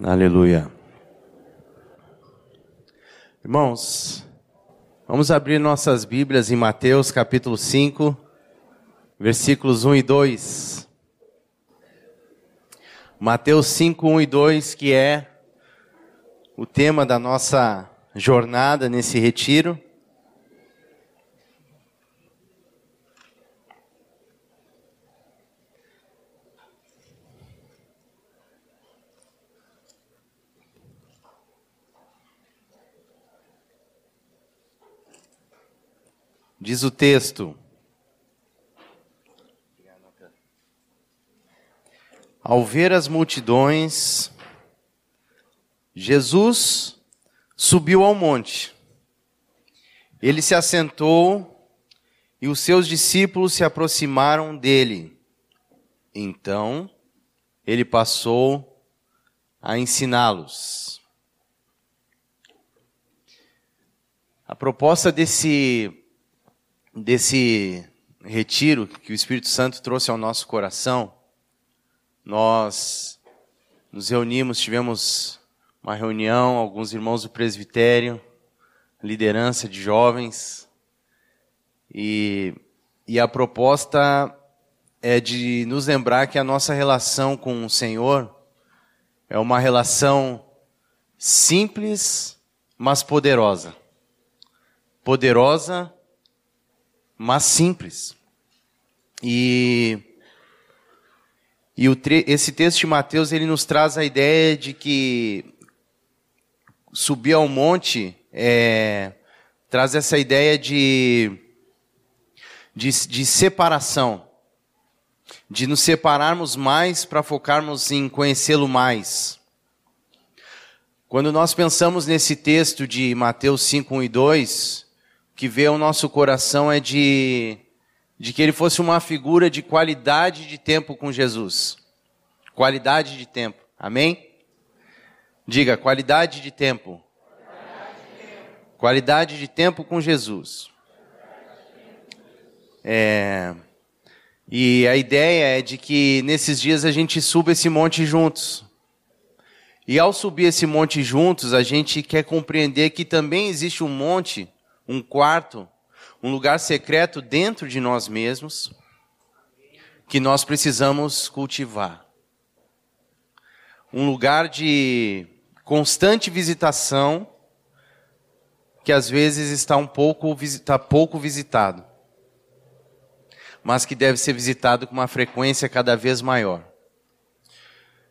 Aleluia. Irmãos, vamos abrir nossas Bíblias em Mateus capítulo 5, versículos 1 e 2. Mateus 5, 1 e 2, que é o tema da nossa jornada nesse retiro. Diz o texto. Ao ver as multidões, Jesus subiu ao monte. Ele se assentou e os seus discípulos se aproximaram dele. Então, ele passou a ensiná-los. A proposta desse desse retiro que o Espírito Santo trouxe ao nosso coração, nós nos reunimos, tivemos uma reunião, alguns irmãos do presbitério, liderança de jovens, e, e a proposta é de nos lembrar que a nossa relação com o Senhor é uma relação simples, mas poderosa. Poderosa mas simples. E, e o, esse texto de Mateus ele nos traz a ideia de que subir ao monte é, traz essa ideia de, de, de separação, de nos separarmos mais para focarmos em conhecê-lo mais. Quando nós pensamos nesse texto de Mateus 5, 1 e 2, que vê ao nosso coração é de, de que ele fosse uma figura de qualidade de tempo com Jesus. Qualidade de tempo. Amém? Diga, qualidade de tempo. Qualidade de tempo com Jesus. É, e a ideia é de que nesses dias a gente suba esse monte juntos. E ao subir esse monte juntos, a gente quer compreender que também existe um monte um quarto, um lugar secreto dentro de nós mesmos que nós precisamos cultivar. Um lugar de constante visitação que às vezes está um pouco está pouco visitado, mas que deve ser visitado com uma frequência cada vez maior.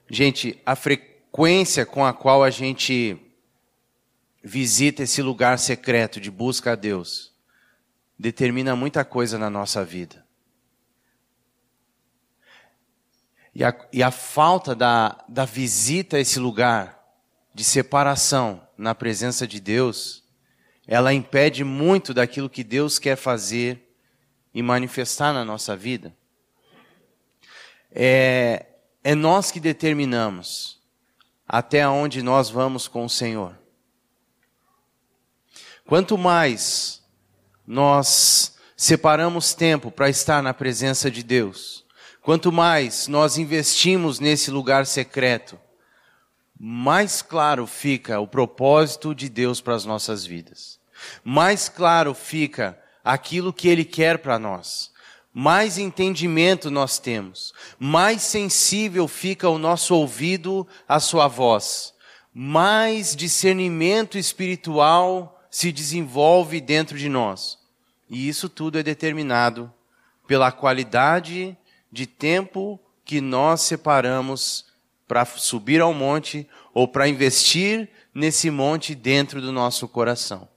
Gente, a frequência com a qual a gente visita esse lugar secreto de busca a Deus, determina muita coisa na nossa vida. E a, e a falta da, da visita a esse lugar de separação na presença de Deus, ela impede muito daquilo que Deus quer fazer e manifestar na nossa vida. É, é nós que determinamos até onde nós vamos com o Senhor. Quanto mais nós separamos tempo para estar na presença de Deus, quanto mais nós investimos nesse lugar secreto, mais claro fica o propósito de Deus para as nossas vidas. Mais claro fica aquilo que Ele quer para nós. Mais entendimento nós temos. Mais sensível fica o nosso ouvido à Sua voz. Mais discernimento espiritual se desenvolve dentro de nós. E isso tudo é determinado pela qualidade de tempo que nós separamos para subir ao monte ou para investir nesse monte dentro do nosso coração.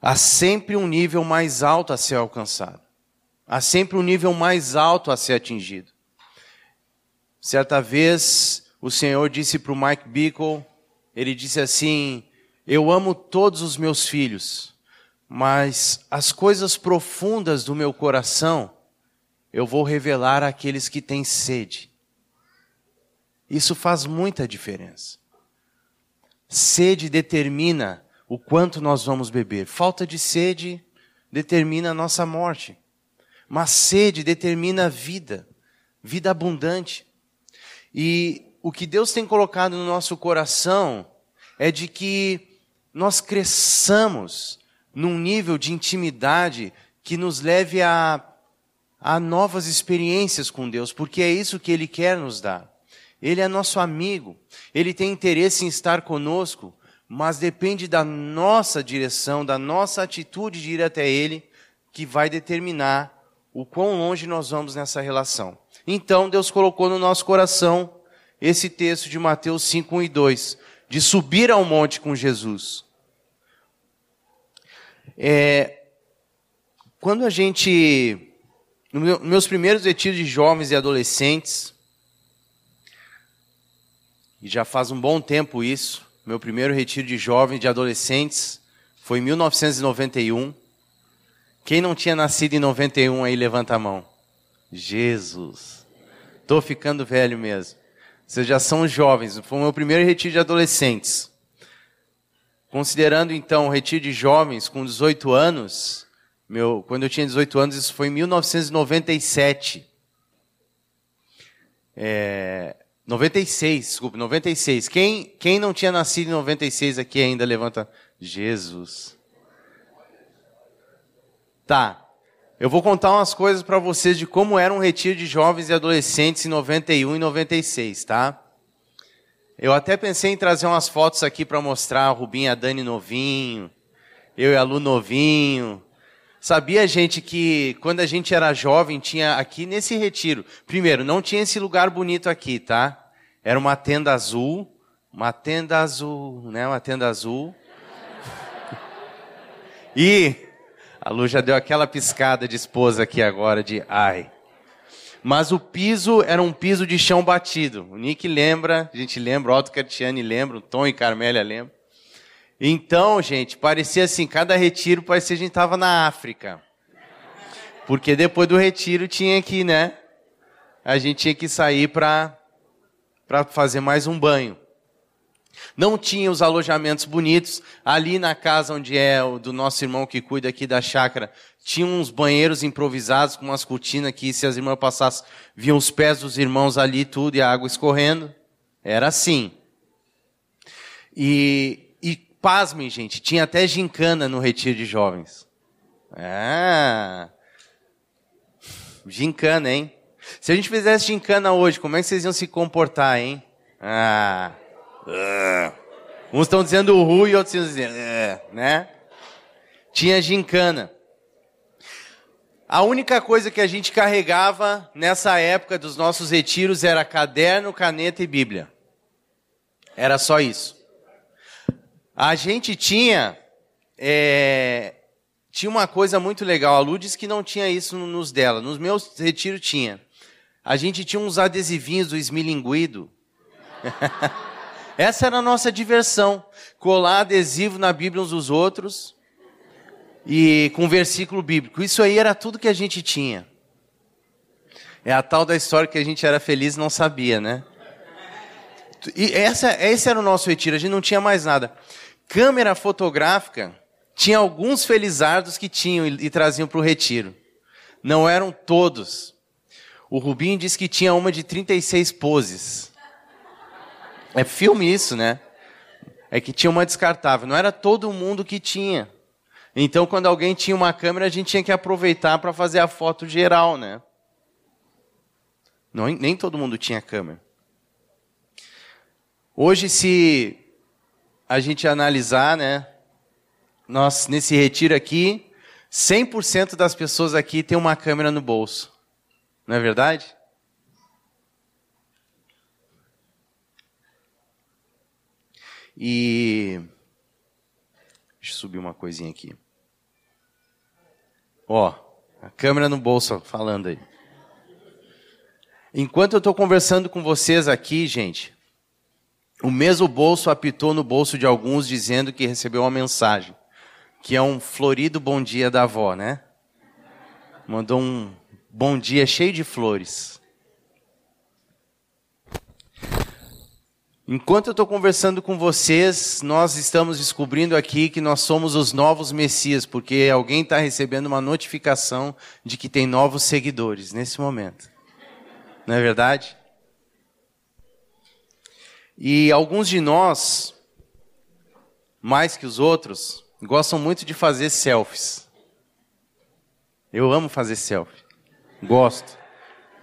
Há sempre um nível mais alto a ser alcançado. Há sempre um nível mais alto a ser atingido. Certa vez, o Senhor disse para o Mike Bickle, ele disse assim: Eu amo todos os meus filhos, mas as coisas profundas do meu coração eu vou revelar àqueles que têm sede. Isso faz muita diferença. Sede determina o quanto nós vamos beber. Falta de sede determina a nossa morte. Mas sede determina a vida, vida abundante. E o que Deus tem colocado no nosso coração é de que nós cresçamos num nível de intimidade que nos leve a, a novas experiências com Deus, porque é isso que Ele quer nos dar. Ele é nosso amigo, Ele tem interesse em estar conosco, mas depende da nossa direção, da nossa atitude de ir até Ele, que vai determinar o quão longe nós vamos nessa relação. Então, Deus colocou no nosso coração esse texto de Mateus 5, 1 e 2, de subir ao monte com Jesus. É, quando a gente, nos meus primeiros retiros de jovens e adolescentes, e já faz um bom tempo isso, meu primeiro retiro de jovens e de adolescentes foi em 1991. Quem não tinha nascido em 91 aí, levanta a mão. Jesus. Estou ficando velho mesmo. Vocês já são jovens. Foi o meu primeiro retiro de adolescentes. Considerando então o retiro de jovens com 18 anos, meu, quando eu tinha 18 anos, isso foi em 1997. É, 96, desculpa, 96. Quem, quem não tinha nascido em 96 aqui ainda levanta. Jesus. Tá. Eu vou contar umas coisas para vocês de como era um retiro de jovens e adolescentes em 91 e 96, tá? Eu até pensei em trazer umas fotos aqui para mostrar a Rubinho e a Dani novinho, eu e a Lu novinho. Sabia, gente, que quando a gente era jovem, tinha aqui nesse retiro. Primeiro, não tinha esse lugar bonito aqui, tá? Era uma tenda azul, uma tenda azul, né? Uma tenda azul. E a Lu já deu aquela piscada de esposa aqui agora de ai. Mas o piso era um piso de chão batido. O Nick lembra, a gente lembra, o Otto Cartiani lembra, o Tom e Carmélia lembram. Então, gente, parecia assim, cada retiro parecia que a gente estava na África. Porque depois do retiro tinha que, né? A gente tinha que sair para fazer mais um banho. Não tinha os alojamentos bonitos. Ali na casa onde é o do nosso irmão que cuida aqui da chácara, tinha uns banheiros improvisados com umas cortinas que, se as irmãs passassem, viam os pés dos irmãos ali tudo e a água escorrendo. Era assim. E, e pasmem, gente, tinha até gincana no retiro de jovens. Ah, gincana, hein? Se a gente fizesse gincana hoje, como é que vocês iam se comportar, hein? Ah. Uh. Uns estão dizendo ru e outros estão dizendo, uh, né? Tinha gincana. A única coisa que a gente carregava nessa época dos nossos retiros era caderno, caneta e Bíblia. Era só isso. A gente tinha é, tinha uma coisa muito legal. A Lu disse que não tinha isso nos dela. Nos meus retiros tinha. A gente tinha uns adesivinhos do esmilinguido. Essa era a nossa diversão. Colar adesivo na Bíblia uns dos outros e com versículo bíblico. Isso aí era tudo que a gente tinha. É a tal da história que a gente era feliz e não sabia, né? E essa, esse era o nosso retiro, a gente não tinha mais nada. Câmera fotográfica, tinha alguns felizardos que tinham e, e traziam para o retiro. Não eram todos. O Rubinho disse que tinha uma de 36 poses. É filme isso, né? É que tinha uma descartável. Não era todo mundo que tinha. Então, quando alguém tinha uma câmera, a gente tinha que aproveitar para fazer a foto geral, né? Não, nem todo mundo tinha câmera. Hoje, se a gente analisar, né? Nós, nesse retiro aqui, 100% das pessoas aqui tem uma câmera no bolso. Não é verdade? E. Deixa eu subir uma coisinha aqui. Ó, a câmera no bolso falando aí. Enquanto eu estou conversando com vocês aqui, gente, o mesmo bolso apitou no bolso de alguns dizendo que recebeu uma mensagem, que é um florido bom dia da avó, né? Mandou um bom dia cheio de flores. Enquanto eu estou conversando com vocês, nós estamos descobrindo aqui que nós somos os novos Messias, porque alguém está recebendo uma notificação de que tem novos seguidores nesse momento. Não é verdade? E alguns de nós, mais que os outros, gostam muito de fazer selfies. Eu amo fazer selfie. Gosto.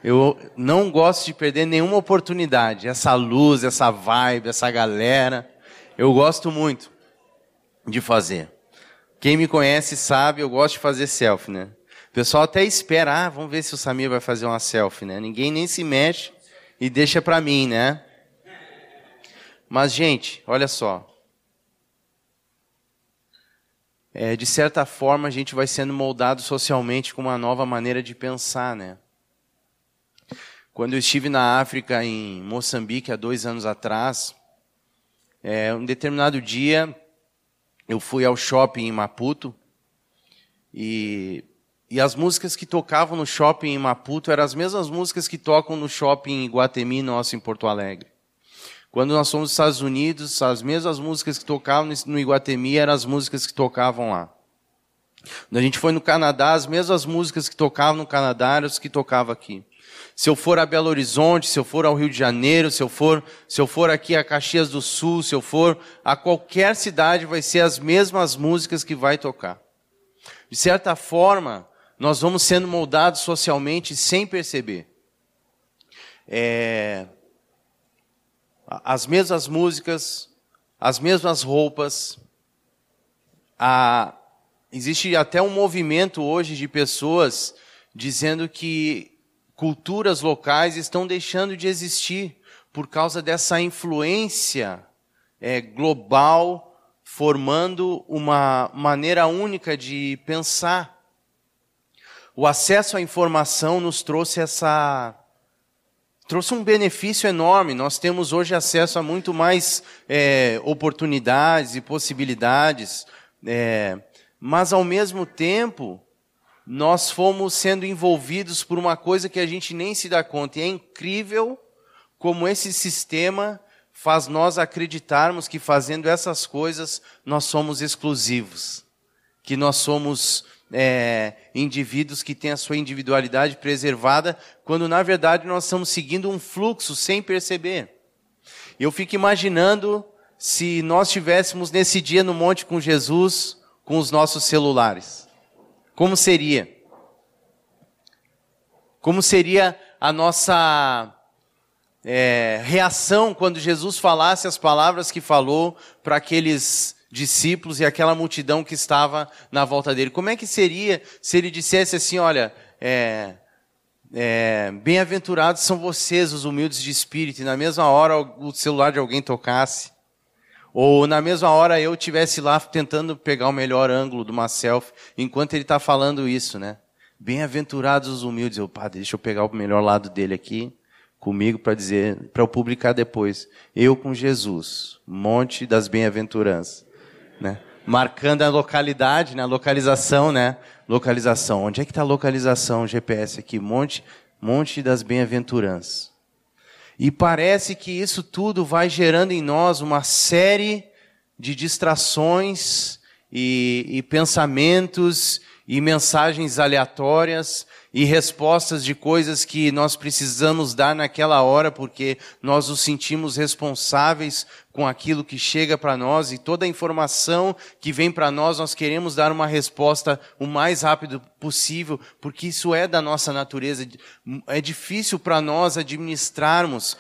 Eu não gosto de perder nenhuma oportunidade. Essa luz, essa vibe, essa galera. Eu gosto muito de fazer. Quem me conhece sabe, eu gosto de fazer selfie, né? O pessoal até espera, ah, vamos ver se o Samir vai fazer uma selfie, né? Ninguém nem se mexe e deixa para mim, né? Mas, gente, olha só. É, de certa forma, a gente vai sendo moldado socialmente com uma nova maneira de pensar, né? Quando eu estive na África, em Moçambique, há dois anos atrás, é, um determinado dia, eu fui ao shopping em Maputo e, e as músicas que tocavam no shopping em Maputo eram as mesmas músicas que tocam no shopping em Guatemi, nosso em Porto Alegre. Quando nós fomos nos Estados Unidos, as mesmas músicas que tocavam no Iguatemi eram as músicas que tocavam lá. Quando a gente foi no Canadá, as mesmas músicas que tocavam no Canadá eram as que tocavam aqui. Se eu for a Belo Horizonte, se eu for ao Rio de Janeiro, se eu for, se eu for aqui a Caxias do Sul, se eu for a qualquer cidade, vai ser as mesmas músicas que vai tocar. De certa forma, nós vamos sendo moldados socialmente sem perceber. É, as mesmas músicas, as mesmas roupas. A, existe até um movimento hoje de pessoas dizendo que culturas locais estão deixando de existir por causa dessa influência é, global formando uma maneira única de pensar. O acesso à informação nos trouxe essa trouxe um benefício enorme. Nós temos hoje acesso a muito mais é, oportunidades e possibilidades, é, mas ao mesmo tempo nós fomos sendo envolvidos por uma coisa que a gente nem se dá conta. E é incrível como esse sistema faz nós acreditarmos que fazendo essas coisas nós somos exclusivos, que nós somos é, indivíduos que têm a sua individualidade preservada, quando na verdade nós estamos seguindo um fluxo sem perceber. Eu fico imaginando se nós estivéssemos nesse dia no monte com Jesus, com os nossos celulares. Como seria? Como seria a nossa é, reação quando Jesus falasse as palavras que falou para aqueles discípulos e aquela multidão que estava na volta dele? Como é que seria se ele dissesse assim: olha, é, é, bem-aventurados são vocês, os humildes de espírito, e na mesma hora o celular de alguém tocasse? Ou na mesma hora eu tivesse lá tentando pegar o melhor ângulo de uma selfie, enquanto ele está falando isso, né? Bem-aventurados os humildes. Eu, deixa eu pegar o melhor lado dele aqui comigo para dizer, para eu publicar depois. Eu com Jesus, monte das bem-aventuranças, né? Marcando a localidade, né? A localização, né? Localização. Onde é que está a localização GPS aqui? Monte, monte das bem-aventuranças. E parece que isso tudo vai gerando em nós uma série de distrações e, e pensamentos e mensagens aleatórias e respostas de coisas que nós precisamos dar naquela hora porque nós nos sentimos responsáveis com aquilo que chega para nós e toda a informação que vem para nós nós queremos dar uma resposta o mais rápido possível porque isso é da nossa natureza. É difícil para nós administrarmos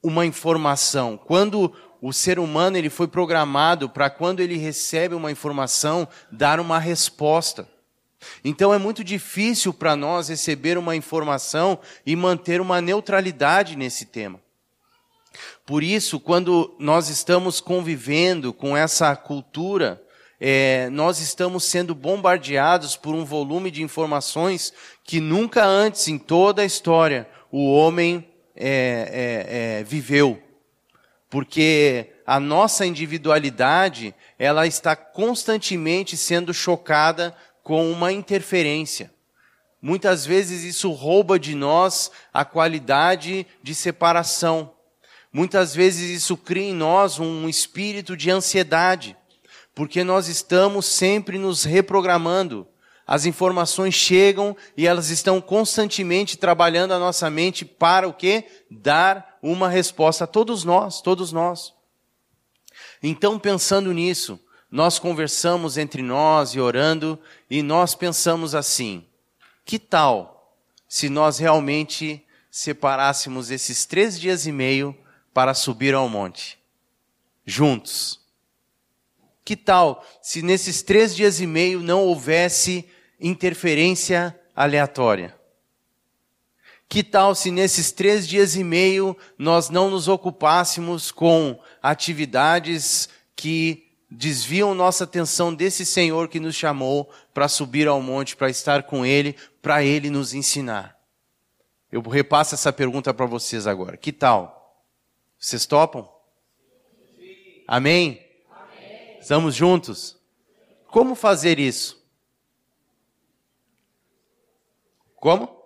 uma informação. Quando o ser humano ele foi programado para quando ele recebe uma informação dar uma resposta. Então é muito difícil para nós receber uma informação e manter uma neutralidade nesse tema. Por isso, quando nós estamos convivendo com essa cultura, é, nós estamos sendo bombardeados por um volume de informações que nunca antes em toda a história o homem é, é, é viveu. Porque a nossa individualidade, ela está constantemente sendo chocada com uma interferência. Muitas vezes isso rouba de nós a qualidade de separação. Muitas vezes isso cria em nós um espírito de ansiedade, porque nós estamos sempre nos reprogramando. As informações chegam e elas estão constantemente trabalhando a nossa mente para o quê? Dar uma resposta a todos nós, todos nós. Então, pensando nisso, nós conversamos entre nós e orando, e nós pensamos assim: que tal se nós realmente separássemos esses três dias e meio para subir ao monte, juntos? Que tal se nesses três dias e meio não houvesse interferência aleatória? Que tal se nesses três dias e meio nós não nos ocupássemos com atividades que desviam nossa atenção desse Senhor que nos chamou para subir ao monte, para estar com Ele, para Ele nos ensinar? Eu repasso essa pergunta para vocês agora. Que tal? Vocês topam? Amém? Estamos juntos? Como fazer isso? Como?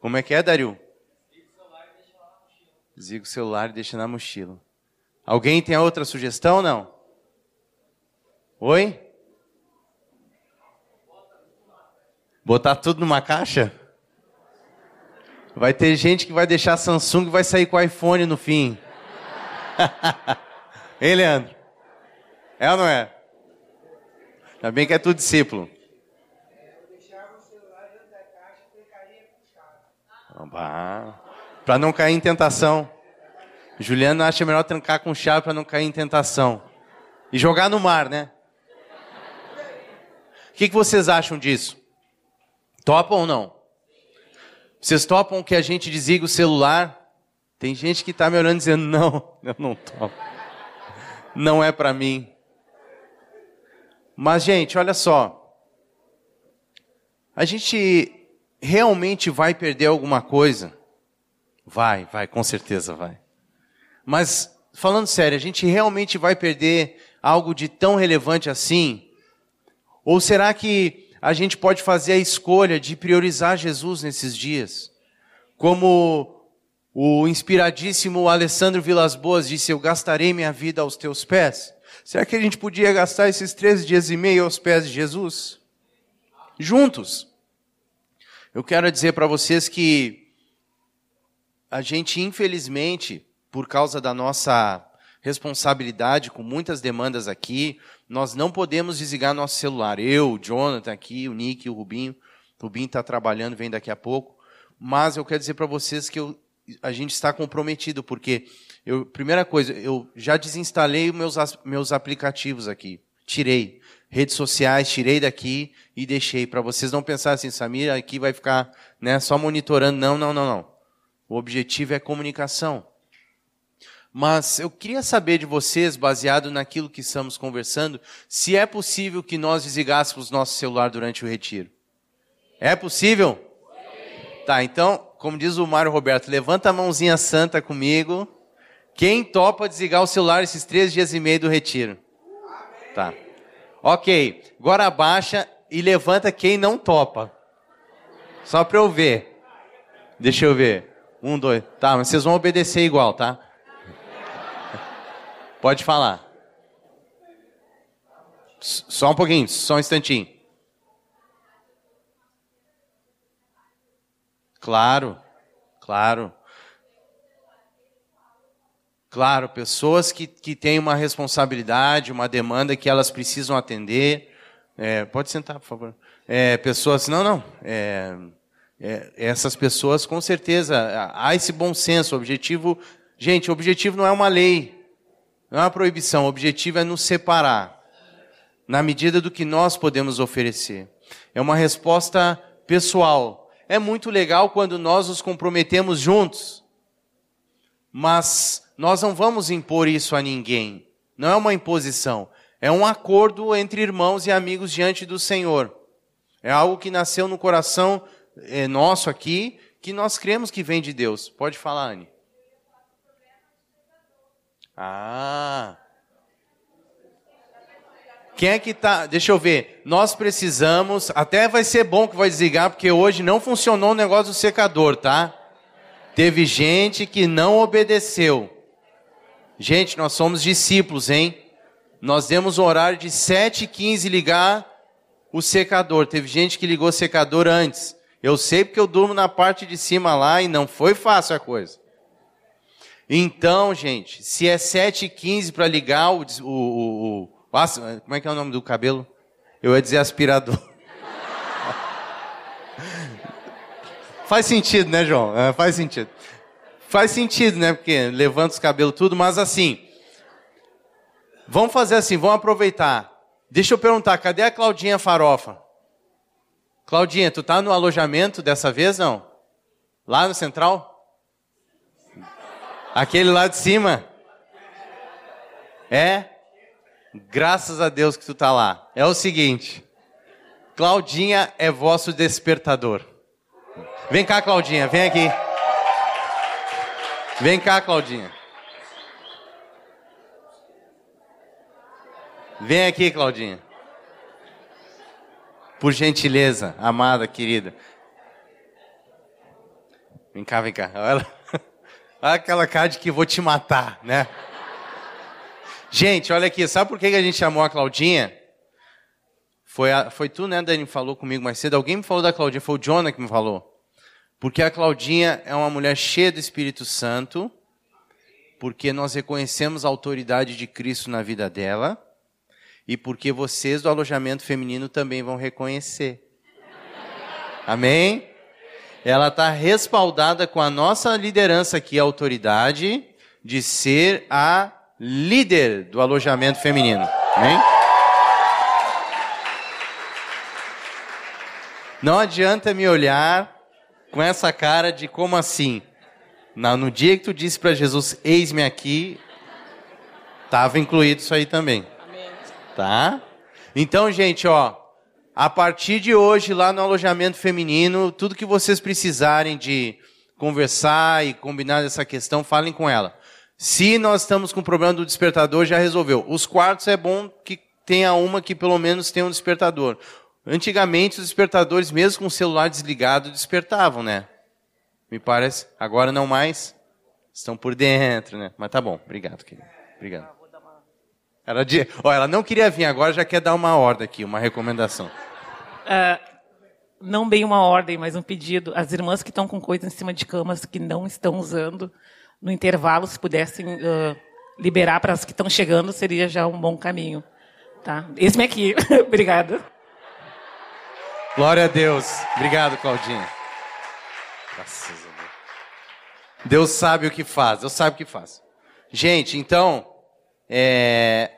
Como é que é, Dario? Desliga o celular e deixa na mochila. Alguém tem outra sugestão não? Oi? Botar tudo numa caixa? Vai ter gente que vai deixar Samsung e vai sair com iPhone no fim. hein, Leandro? É ou não é? Ainda bem que é tudo discípulo. Para não cair em tentação. Juliano acha melhor trancar com chave para não cair em tentação. E jogar no mar, né? O que, que vocês acham disso? Topam ou não? Vocês topam que a gente desliga o celular? Tem gente que está me olhando dizendo: não, eu não topo. Não é para mim. Mas, gente, olha só. A gente realmente vai perder alguma coisa? Vai, vai, com certeza vai. Mas, falando sério, a gente realmente vai perder algo de tão relevante assim? Ou será que a gente pode fazer a escolha de priorizar Jesus nesses dias? Como o inspiradíssimo Alessandro Vilas Boas disse: Eu gastarei minha vida aos teus pés. Será que a gente podia gastar esses três dias e meio aos pés de Jesus? Juntos. Eu quero dizer para vocês que a gente, infelizmente, por causa da nossa responsabilidade com muitas demandas aqui, nós não podemos desligar nosso celular. Eu, o Jonathan aqui, o Nick, o Rubinho. O Rubinho está trabalhando, vem daqui a pouco. Mas eu quero dizer para vocês que eu, a gente está comprometido, porque eu, primeira coisa, eu já desinstalei meus, meus aplicativos aqui. Tirei. Redes sociais, tirei daqui e deixei. Para vocês não pensarem assim, Samir, aqui vai ficar né, só monitorando. Não, não, não, não. O objetivo é comunicação. Mas eu queria saber de vocês, baseado naquilo que estamos conversando, se é possível que nós desligássemos nosso celular durante o retiro. É possível? Sim. Tá, então, como diz o Mário Roberto, levanta a mãozinha santa comigo. Quem topa desligar o celular esses três dias e meio do retiro? Tá. Ok, agora abaixa e levanta quem não topa. Só para eu ver. Deixa eu ver. Um, dois. Tá, mas vocês vão obedecer igual, tá? Pode falar. Só um pouquinho, só um instantinho. Claro, claro. Claro, pessoas que, que têm uma responsabilidade, uma demanda que elas precisam atender. É, pode sentar, por favor. É, pessoas, não, não. É, é, essas pessoas, com certeza, há esse bom senso. O objetivo, gente, o objetivo não é uma lei, não é uma proibição. O objetivo é nos separar, na medida do que nós podemos oferecer. É uma resposta pessoal. É muito legal quando nós nos comprometemos juntos, mas nós não vamos impor isso a ninguém. Não é uma imposição. É um acordo entre irmãos e amigos diante do Senhor. É algo que nasceu no coração é, nosso aqui, que nós cremos que vem de Deus. Pode falar, Anne. Ah. Quem é que tá? Deixa eu ver. Nós precisamos. Até vai ser bom que vai desligar, porque hoje não funcionou o negócio do secador, tá? Teve gente que não obedeceu. Gente, nós somos discípulos, hein? Nós demos o horário de 7h15 ligar o secador. Teve gente que ligou o secador antes. Eu sei porque eu durmo na parte de cima lá e não foi fácil a coisa. Então, gente, se é 7h15 para ligar o, o, o, o, Como é que é o nome do cabelo? Eu ia dizer aspirador. faz sentido, né, João? É, faz sentido. Faz sentido, né? Porque levanta os cabelos tudo, mas assim. Vamos fazer assim, vamos aproveitar. Deixa eu perguntar, cadê a Claudinha Farofa? Claudinha, tu tá no alojamento dessa vez, não? Lá no Central? Aquele lá de cima? É? Graças a Deus que tu tá lá. É o seguinte, Claudinha é vosso despertador. Vem cá, Claudinha, vem aqui. Vem cá, Claudinha. Vem aqui, Claudinha. Por gentileza, amada, querida. Vem cá, vem cá. Olha, aquela cara de que vou te matar, né? Gente, olha aqui, sabe por que a gente chamou a Claudinha? Foi, a, foi tu, né, Dani, falou comigo mais cedo. Alguém me falou da Claudinha, foi o Jonah que me falou. Porque a Claudinha é uma mulher cheia do Espírito Santo, porque nós reconhecemos a autoridade de Cristo na vida dela e porque vocês do alojamento feminino também vão reconhecer. Amém? Ela está respaldada com a nossa liderança aqui, a autoridade, de ser a líder do alojamento feminino. Amém? Não adianta me olhar com essa cara de como assim? No dia que tu disse para Jesus, eis-me aqui, estava incluído isso aí também. Tá? Então, gente, ó, a partir de hoje, lá no alojamento feminino, tudo que vocês precisarem de conversar e combinar essa questão, falem com ela. Se nós estamos com o problema do despertador, já resolveu. Os quartos é bom que tenha uma que pelo menos tenha um despertador. Antigamente, os despertadores, mesmo com o celular desligado, despertavam, né? Me parece. Agora não mais. Estão por dentro, né? Mas tá bom. Obrigado, querido. Obrigado. Ela, de... oh, ela não queria vir agora, já quer dar uma ordem aqui, uma recomendação. Uh, não bem uma ordem, mas um pedido. As irmãs que estão com coisas em cima de camas que não estão usando, no intervalo, se pudessem uh, liberar para as que estão chegando, seria já um bom caminho. Tá? Esse aqui. Obrigada. Glória a Deus. Obrigado, Claudinha. Graças a Deus. Deus sabe o que faz. Deus sabe o que faz. Gente, então, é,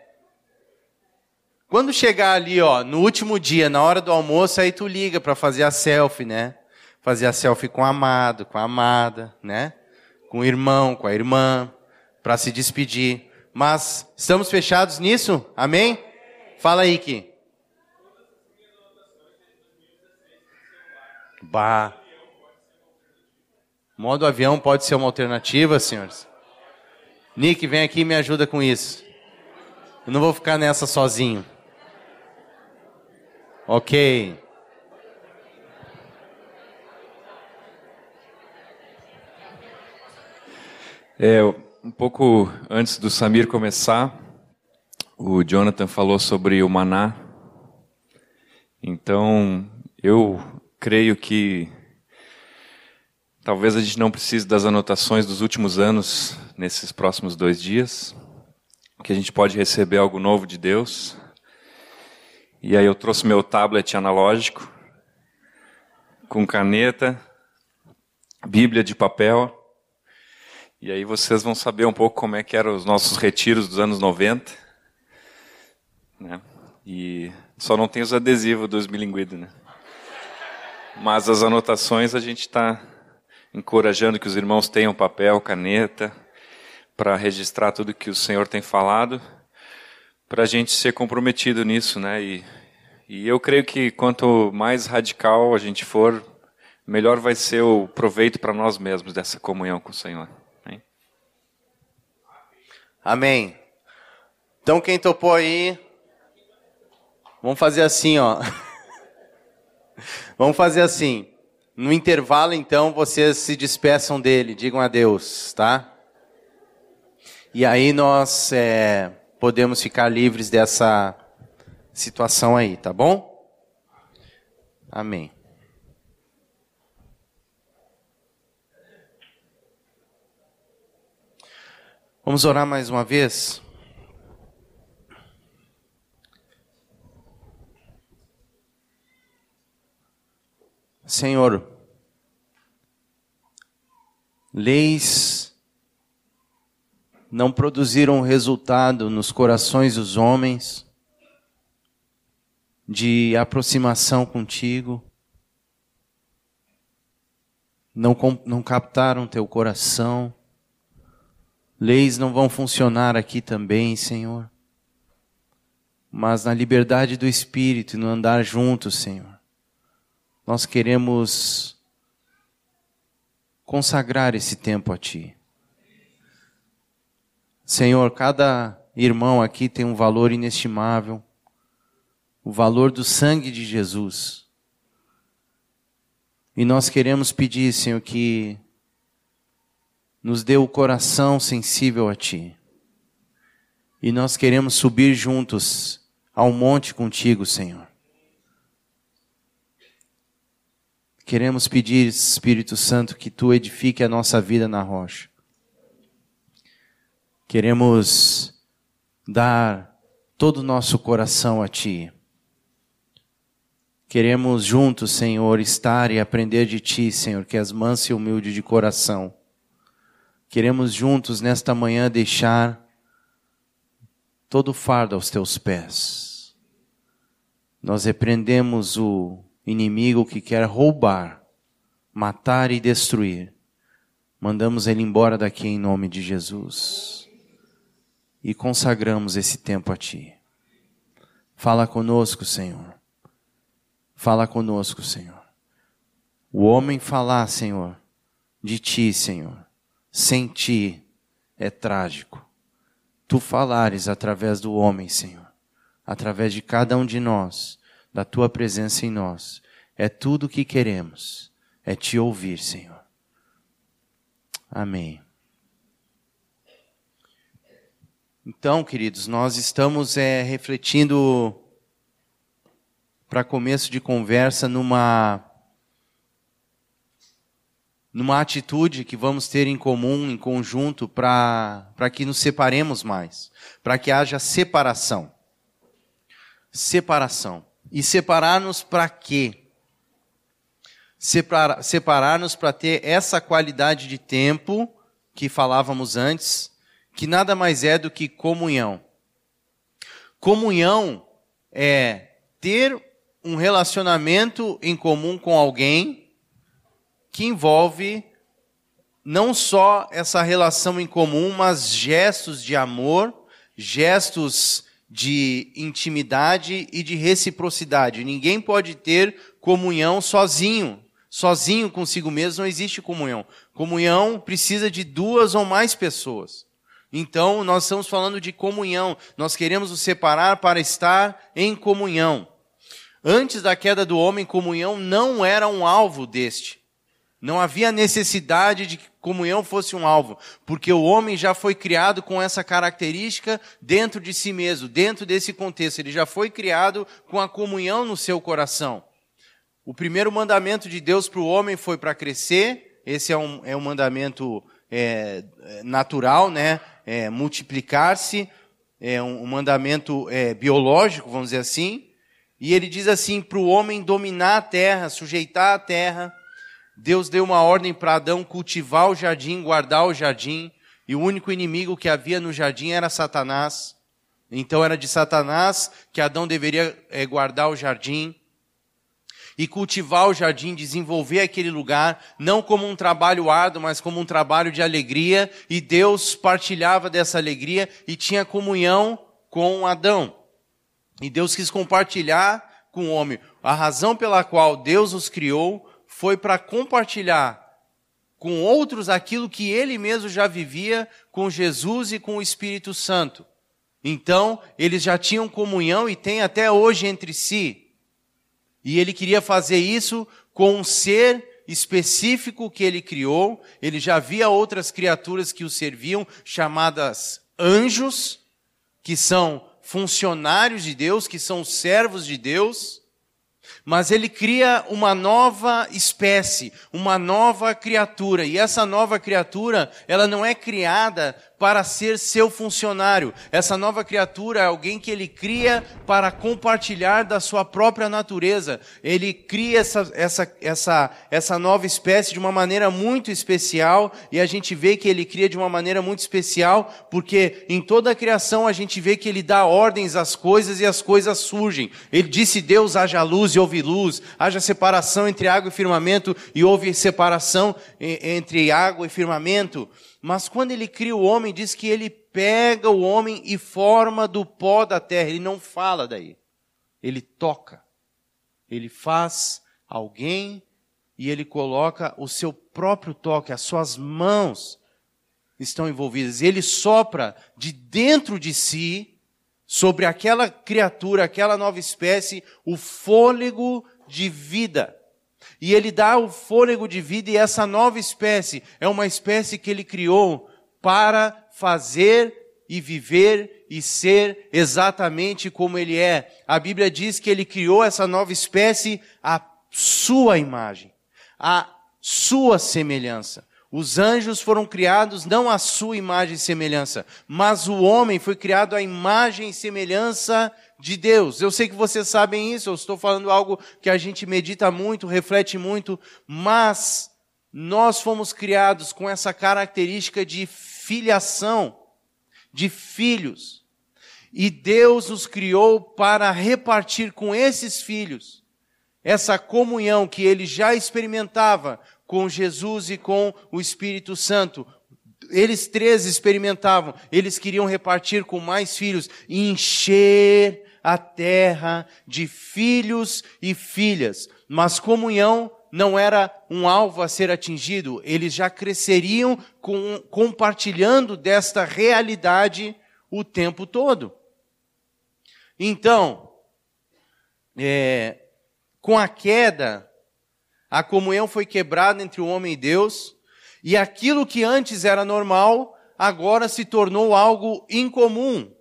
quando chegar ali, ó, no último dia, na hora do almoço, aí tu liga para fazer a selfie, né? Fazer a selfie com o amado, com a amada, né? Com o irmão, com a irmã, para se despedir. Mas estamos fechados nisso? Amém? Fala aí, Ki. Bah. Modo avião pode ser uma alternativa, senhores? Nick, vem aqui e me ajuda com isso. Eu não vou ficar nessa sozinho. Ok. É, um pouco antes do Samir começar, o Jonathan falou sobre o maná. Então, eu creio que talvez a gente não precise das anotações dos últimos anos nesses próximos dois dias, que a gente pode receber algo novo de Deus. E aí eu trouxe meu tablet analógico, com caneta, Bíblia de papel. E aí vocês vão saber um pouco como é que eram os nossos retiros dos anos 90. Né? E só não tem os adesivos dos bilinguidos, né? Mas as anotações a gente está encorajando que os irmãos tenham papel, caneta, para registrar tudo que o Senhor tem falado para a gente ser comprometido nisso, né? E, e eu creio que quanto mais radical a gente for, melhor vai ser o proveito para nós mesmos dessa comunhão com o Senhor. Amém? Amém. Então quem topou aí, vamos fazer assim, ó. vamos fazer assim. No intervalo, então, vocês se despeçam dele, digam adeus, tá? E aí nós é, podemos ficar livres dessa situação aí, tá bom? Amém. Vamos orar mais uma vez? Senhor, leis não produziram resultado nos corações dos homens de aproximação contigo, não, não captaram teu coração, leis não vão funcionar aqui também, Senhor, mas na liberdade do Espírito e no andar juntos, Senhor nós queremos consagrar esse tempo a Ti. Senhor, cada irmão aqui tem um valor inestimável, o valor do sangue de Jesus. E nós queremos pedir, Senhor, que nos dê o coração sensível a Ti. E nós queremos subir juntos ao monte contigo, Senhor. Queremos pedir, Espírito Santo, que tu edifique a nossa vida na rocha. Queremos dar todo o nosso coração a ti. Queremos juntos, Senhor, estar e aprender de ti, Senhor, que és manso e humilde de coração. Queremos juntos nesta manhã deixar todo o fardo aos teus pés. Nós repreendemos o inimigo que quer roubar, matar e destruir, mandamos ele embora daqui em nome de Jesus e consagramos esse tempo a Ti. Fala conosco, Senhor. Fala conosco, Senhor. O homem falar, Senhor, de Ti, Senhor, sem Ti é trágico. Tu falares através do homem, Senhor, através de cada um de nós da tua presença em nós. É tudo o que queremos, é te ouvir, Senhor. Amém. Então, queridos, nós estamos é, refletindo para começo de conversa numa numa atitude que vamos ter em comum, em conjunto, para que nos separemos mais, para que haja separação. Separação. E separar-nos para quê? Separar-nos para ter essa qualidade de tempo que falávamos antes, que nada mais é do que comunhão. Comunhão é ter um relacionamento em comum com alguém que envolve não só essa relação em comum, mas gestos de amor, gestos de intimidade e de reciprocidade. Ninguém pode ter comunhão sozinho. Sozinho consigo mesmo não existe comunhão. Comunhão precisa de duas ou mais pessoas. Então, nós estamos falando de comunhão. Nós queremos nos separar para estar em comunhão. Antes da queda do homem, comunhão não era um alvo deste. Não havia necessidade de que comunhão fosse um alvo, porque o homem já foi criado com essa característica dentro de si mesmo, dentro desse contexto. Ele já foi criado com a comunhão no seu coração. O primeiro mandamento de Deus para o homem foi para crescer, esse é um, é um mandamento é, natural, né? É, multiplicar-se, é um, um mandamento é, biológico, vamos dizer assim. E ele diz assim: para o homem dominar a terra, sujeitar a terra Deus deu uma ordem para Adão cultivar o jardim, guardar o jardim, e o único inimigo que havia no jardim era Satanás. Então era de Satanás que Adão deveria é, guardar o jardim e cultivar o jardim, desenvolver aquele lugar, não como um trabalho árduo, mas como um trabalho de alegria, e Deus partilhava dessa alegria e tinha comunhão com Adão. E Deus quis compartilhar com o homem. A razão pela qual Deus os criou foi para compartilhar com outros aquilo que ele mesmo já vivia com Jesus e com o Espírito Santo. Então, eles já tinham comunhão e têm até hoje entre si. E ele queria fazer isso com um ser específico que ele criou. Ele já via outras criaturas que o serviam, chamadas anjos, que são funcionários de Deus, que são servos de Deus mas ele cria uma nova espécie, uma nova criatura. E essa nova criatura, ela não é criada para ser seu funcionário. Essa nova criatura é alguém que ele cria para compartilhar da sua própria natureza. Ele cria essa, essa, essa, essa nova espécie de uma maneira muito especial e a gente vê que ele cria de uma maneira muito especial porque em toda a criação a gente vê que ele dá ordens às coisas e as coisas surgem. Ele disse Deus haja luz e houve luz, haja separação entre água e firmamento e houve separação entre água e firmamento. Mas quando ele cria o homem, diz que ele pega o homem e forma do pó da terra. Ele não fala daí. Ele toca. Ele faz alguém e ele coloca o seu próprio toque, as suas mãos estão envolvidas. Ele sopra de dentro de si, sobre aquela criatura, aquela nova espécie, o fôlego de vida. E ele dá o fôlego de vida, e essa nova espécie é uma espécie que ele criou para fazer e viver e ser exatamente como ele é. A Bíblia diz que ele criou essa nova espécie à sua imagem, à sua semelhança. Os anjos foram criados não à sua imagem e semelhança, mas o homem foi criado à imagem e semelhança de Deus. Eu sei que vocês sabem isso, eu estou falando algo que a gente medita muito, reflete muito, mas nós fomos criados com essa característica de filiação, de filhos. E Deus nos criou para repartir com esses filhos essa comunhão que ele já experimentava com Jesus e com o Espírito Santo, eles três experimentavam, eles queriam repartir com mais filhos encher a terra de filhos e filhas. Mas comunhão não era um alvo a ser atingido, eles já cresceriam com, compartilhando desta realidade o tempo todo. Então, é, com a queda, a comunhão foi quebrada entre o homem e Deus, e aquilo que antes era normal, agora se tornou algo incomum.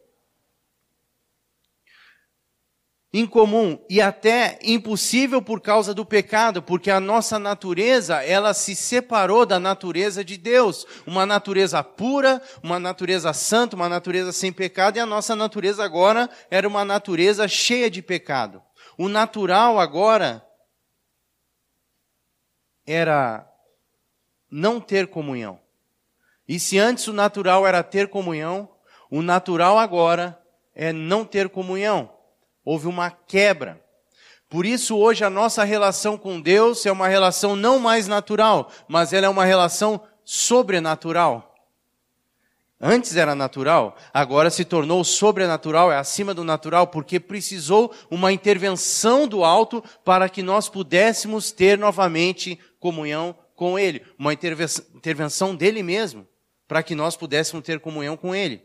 Incomum e até impossível por causa do pecado, porque a nossa natureza, ela se separou da natureza de Deus, uma natureza pura, uma natureza santa, uma natureza sem pecado, e a nossa natureza agora era uma natureza cheia de pecado. O natural agora era não ter comunhão. E se antes o natural era ter comunhão, o natural agora é não ter comunhão houve uma quebra. Por isso, hoje, a nossa relação com Deus é uma relação não mais natural, mas ela é uma relação sobrenatural. Antes era natural, agora se tornou sobrenatural, é acima do natural, porque precisou uma intervenção do alto para que nós pudéssemos ter novamente comunhão com Ele. Uma intervenção dele mesmo, para que nós pudéssemos ter comunhão com Ele.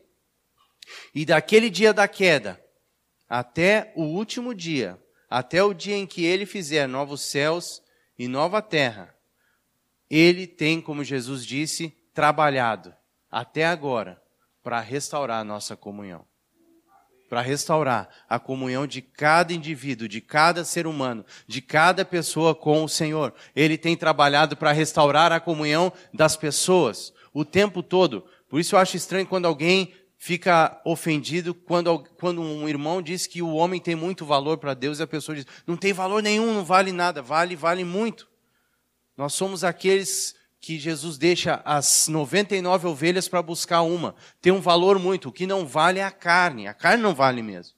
E daquele dia da queda, até o último dia, até o dia em que ele fizer novos céus e nova terra, ele tem, como Jesus disse, trabalhado até agora para restaurar a nossa comunhão. Para restaurar a comunhão de cada indivíduo, de cada ser humano, de cada pessoa com o Senhor. Ele tem trabalhado para restaurar a comunhão das pessoas o tempo todo. Por isso eu acho estranho quando alguém fica ofendido quando, quando um irmão diz que o homem tem muito valor para Deus e a pessoa diz: não tem valor nenhum, não vale nada. Vale, vale muito. Nós somos aqueles que Jesus deixa as 99 ovelhas para buscar uma. Tem um valor muito. O que não vale é a carne. A carne não vale mesmo.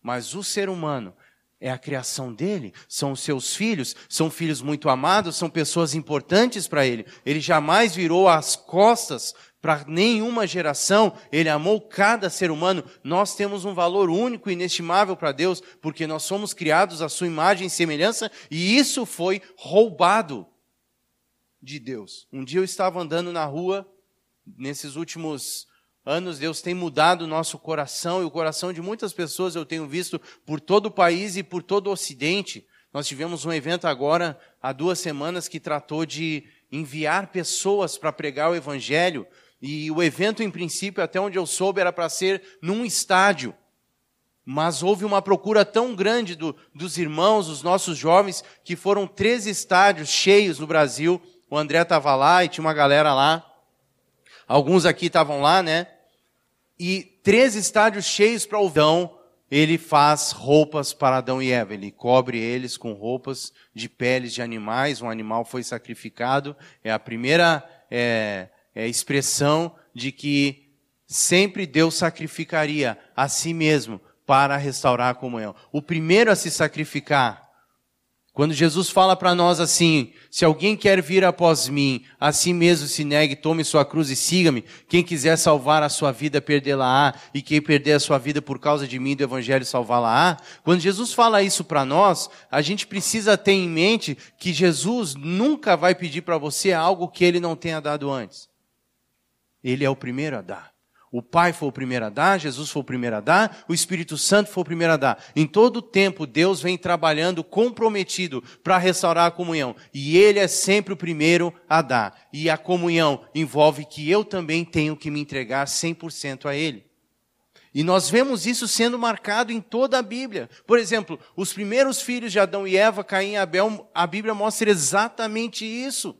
Mas o ser humano é a criação dele, são os seus filhos, são filhos muito amados, são pessoas importantes para ele. Ele jamais virou as costas para nenhuma geração, ele amou cada ser humano. Nós temos um valor único e inestimável para Deus, porque nós somos criados à sua imagem e semelhança, e isso foi roubado de Deus. Um dia eu estava andando na rua, nesses últimos anos, Deus tem mudado o nosso coração e o coração de muitas pessoas eu tenho visto por todo o país e por todo o Ocidente. Nós tivemos um evento agora, há duas semanas, que tratou de enviar pessoas para pregar o Evangelho e o evento, em princípio, até onde eu soube, era para ser num estádio. Mas houve uma procura tão grande do, dos irmãos, dos nossos jovens, que foram três estádios cheios no Brasil. O André estava lá e tinha uma galera lá. Alguns aqui estavam lá, né? E três estádios cheios para o Adão, ele faz roupas para Adão e Eva. Ele cobre eles com roupas de peles de animais. Um animal foi sacrificado. É a primeira é, é expressão de que sempre Deus sacrificaria a si mesmo para restaurar a comunhão. O primeiro a se sacrificar. Quando Jesus fala para nós assim, se alguém quer vir após mim, a si mesmo se negue, tome sua cruz e siga-me. Quem quiser salvar a sua vida, perdê-la-á. E quem perder a sua vida por causa de mim, do evangelho, salvá-la-á. Quando Jesus fala isso para nós, a gente precisa ter em mente que Jesus nunca vai pedir para você algo que ele não tenha dado antes. Ele é o primeiro a dar. O Pai foi o primeiro a dar, Jesus foi o primeiro a dar, o Espírito Santo foi o primeiro a dar. Em todo o tempo, Deus vem trabalhando comprometido para restaurar a comunhão. E Ele é sempre o primeiro a dar. E a comunhão envolve que eu também tenho que me entregar 100% a Ele. E nós vemos isso sendo marcado em toda a Bíblia. Por exemplo, os primeiros filhos de Adão e Eva, Caim e Abel, a Bíblia mostra exatamente isso.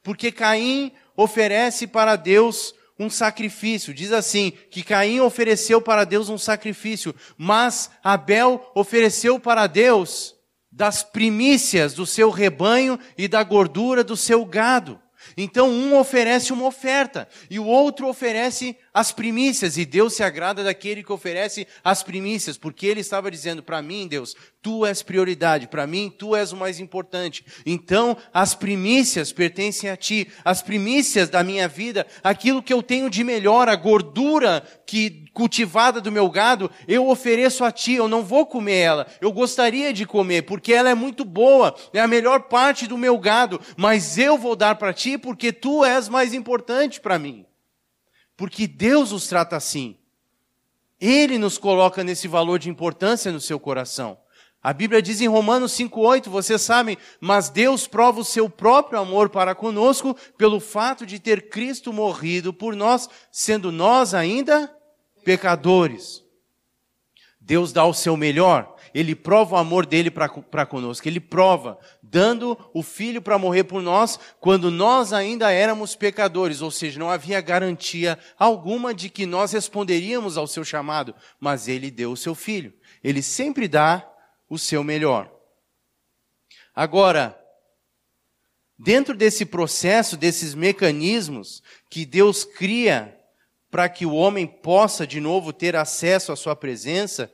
Porque Caim oferece para Deus um sacrifício. Diz assim, que Caim ofereceu para Deus um sacrifício, mas Abel ofereceu para Deus das primícias do seu rebanho e da gordura do seu gado. Então um oferece uma oferta e o outro oferece as primícias, e Deus se agrada daquele que oferece as primícias, porque ele estava dizendo para mim, Deus, tu és prioridade, para mim tu és o mais importante. Então as primícias pertencem a ti, as primícias da minha vida, aquilo que eu tenho de melhor, a gordura que cultivada do meu gado, eu ofereço a ti, eu não vou comer ela, eu gostaria de comer, porque ela é muito boa, é a melhor parte do meu gado, mas eu vou dar para ti porque tu és mais importante para mim. Porque Deus os trata assim. Ele nos coloca nesse valor de importância no seu coração. A Bíblia diz em Romanos 5,8, vocês sabem, mas Deus prova o seu próprio amor para conosco pelo fato de ter Cristo morrido por nós, sendo nós ainda pecadores. Deus dá o seu melhor, ele prova o amor dele para conosco, ele prova, dando o filho para morrer por nós, quando nós ainda éramos pecadores, ou seja, não havia garantia alguma de que nós responderíamos ao seu chamado, mas ele deu o seu filho. Ele sempre dá o seu melhor. Agora, dentro desse processo, desses mecanismos que Deus cria para que o homem possa de novo ter acesso à sua presença,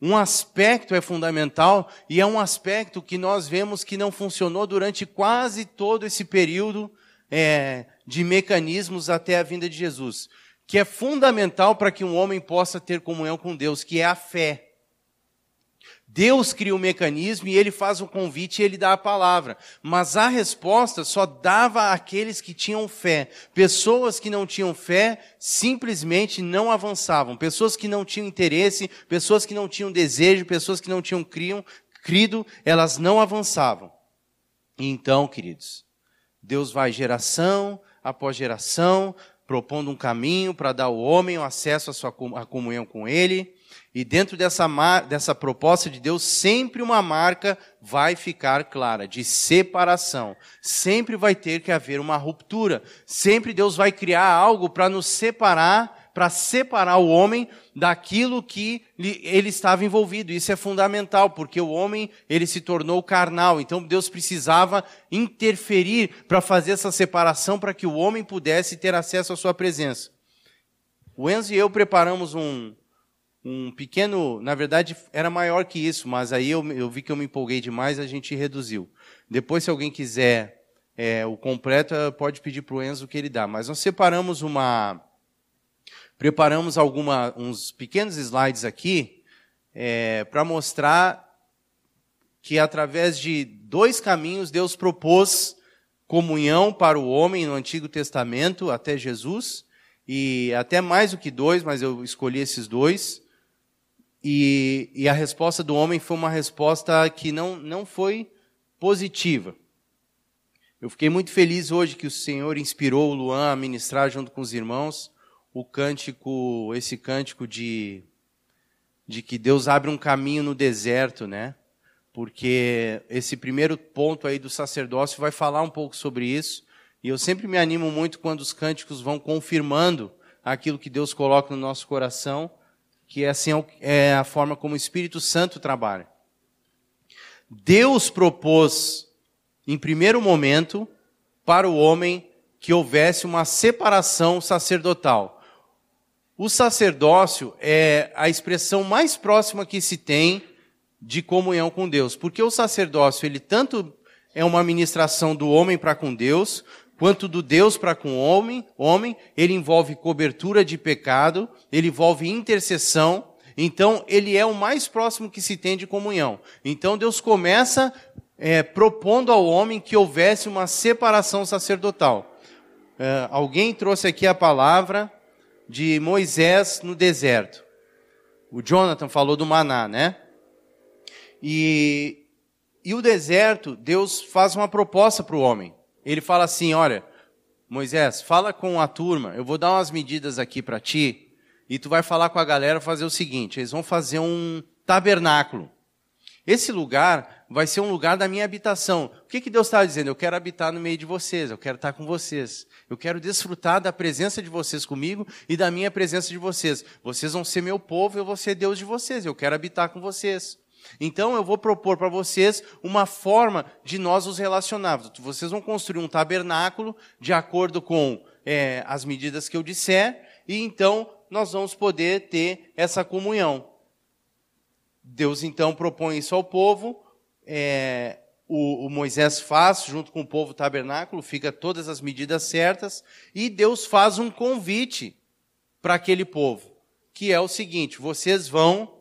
um aspecto é fundamental e é um aspecto que nós vemos que não funcionou durante quase todo esse período é, de mecanismos até a vinda de Jesus, que é fundamental para que um homem possa ter comunhão com Deus, que é a fé. Deus cria o um mecanismo e ele faz o convite e ele dá a palavra. Mas a resposta só dava àqueles que tinham fé. Pessoas que não tinham fé simplesmente não avançavam. Pessoas que não tinham interesse, pessoas que não tinham desejo, pessoas que não tinham criam, crido, elas não avançavam. Então, queridos, Deus vai geração após geração, propondo um caminho para dar ao homem o acesso à sua comunhão com ele e dentro dessa, dessa proposta de Deus, sempre uma marca vai ficar clara, de separação. Sempre vai ter que haver uma ruptura. Sempre Deus vai criar algo para nos separar, para separar o homem daquilo que ele estava envolvido. Isso é fundamental, porque o homem, ele se tornou carnal. Então Deus precisava interferir para fazer essa separação para que o homem pudesse ter acesso à sua presença. O Enzo e eu preparamos um, um pequeno, na verdade era maior que isso, mas aí eu, eu vi que eu me empolguei demais, a gente reduziu. Depois, se alguém quiser é, o completo, pode pedir para o Enzo que ele dá. Mas nós separamos uma, preparamos alguma, uns pequenos slides aqui é, para mostrar que através de dois caminhos Deus propôs comunhão para o homem no Antigo Testamento até Jesus e até mais do que dois, mas eu escolhi esses dois. E, e a resposta do homem foi uma resposta que não, não foi positiva. Eu fiquei muito feliz hoje que o Senhor inspirou o Luan a ministrar junto com os irmãos o cântico, esse cântico de, de que Deus abre um caminho no deserto, né? Porque esse primeiro ponto aí do sacerdócio vai falar um pouco sobre isso. E eu sempre me animo muito quando os cânticos vão confirmando aquilo que Deus coloca no nosso coração, que é assim é a forma como o Espírito Santo trabalha. Deus propôs, em primeiro momento, para o homem que houvesse uma separação sacerdotal. O sacerdócio é a expressão mais próxima que se tem de comunhão com Deus, porque o sacerdócio, ele tanto é uma ministração do homem para com Deus, quanto do Deus para com o homem, homem, ele envolve cobertura de pecado, ele envolve intercessão, então ele é o mais próximo que se tem de comunhão. Então Deus começa é, propondo ao homem que houvesse uma separação sacerdotal. É, alguém trouxe aqui a palavra de Moisés no deserto. O Jonathan falou do maná, né? E, e o deserto, Deus faz uma proposta para o homem. Ele fala assim: olha, Moisés, fala com a turma, eu vou dar umas medidas aqui para ti, e tu vai falar com a galera fazer o seguinte: eles vão fazer um tabernáculo. Esse lugar vai ser um lugar da minha habitação. O que, que Deus estava dizendo? Eu quero habitar no meio de vocês, eu quero estar com vocês. Eu quero desfrutar da presença de vocês comigo e da minha presença de vocês. Vocês vão ser meu povo, eu vou ser Deus de vocês. Eu quero habitar com vocês. Então eu vou propor para vocês uma forma de nós nos relacionarmos. Vocês vão construir um tabernáculo de acordo com é, as medidas que eu disser, e então nós vamos poder ter essa comunhão. Deus então propõe isso ao povo, é, o, o, Moisés faz, junto com o povo, o tabernáculo, fica todas as medidas certas, e Deus faz um convite para aquele povo, que é o seguinte: vocês vão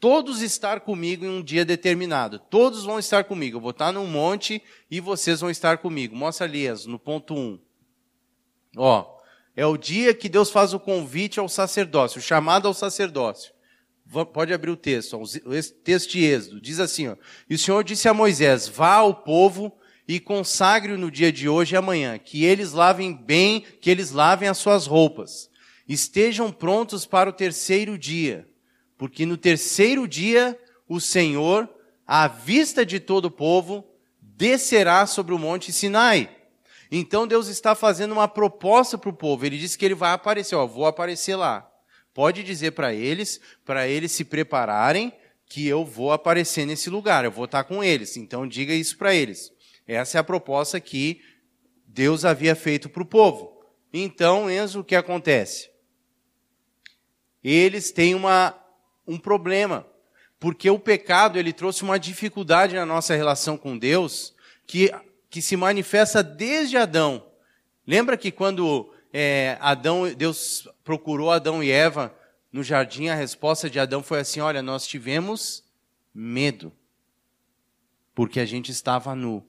todos estar comigo em um dia determinado. Todos vão estar comigo. Eu vou estar num monte e vocês vão estar comigo. Mostra ali, no ponto 1. Um. Ó, é o dia que Deus faz o convite ao sacerdócio, o chamado ao sacerdócio. Pode abrir o texto, o texto de Êxodo. Diz assim, ó, E o Senhor disse a Moisés, vá ao povo e consagre-o no dia de hoje e amanhã, que eles lavem bem, que eles lavem as suas roupas. Estejam prontos para o terceiro dia porque no terceiro dia o Senhor, à vista de todo o povo, descerá sobre o monte Sinai. Então Deus está fazendo uma proposta para o povo. Ele disse que ele vai aparecer, ó, vou aparecer lá. Pode dizer para eles, para eles se prepararem, que eu vou aparecer nesse lugar, eu vou estar com eles. Então diga isso para eles. Essa é a proposta que Deus havia feito para o povo. Então, Enzo, o que acontece? Eles têm uma um problema, porque o pecado ele trouxe uma dificuldade na nossa relação com Deus que, que se manifesta desde Adão. Lembra que quando é, Adão, Deus procurou Adão e Eva no jardim, a resposta de Adão foi assim: Olha, nós tivemos medo, porque a gente estava nu.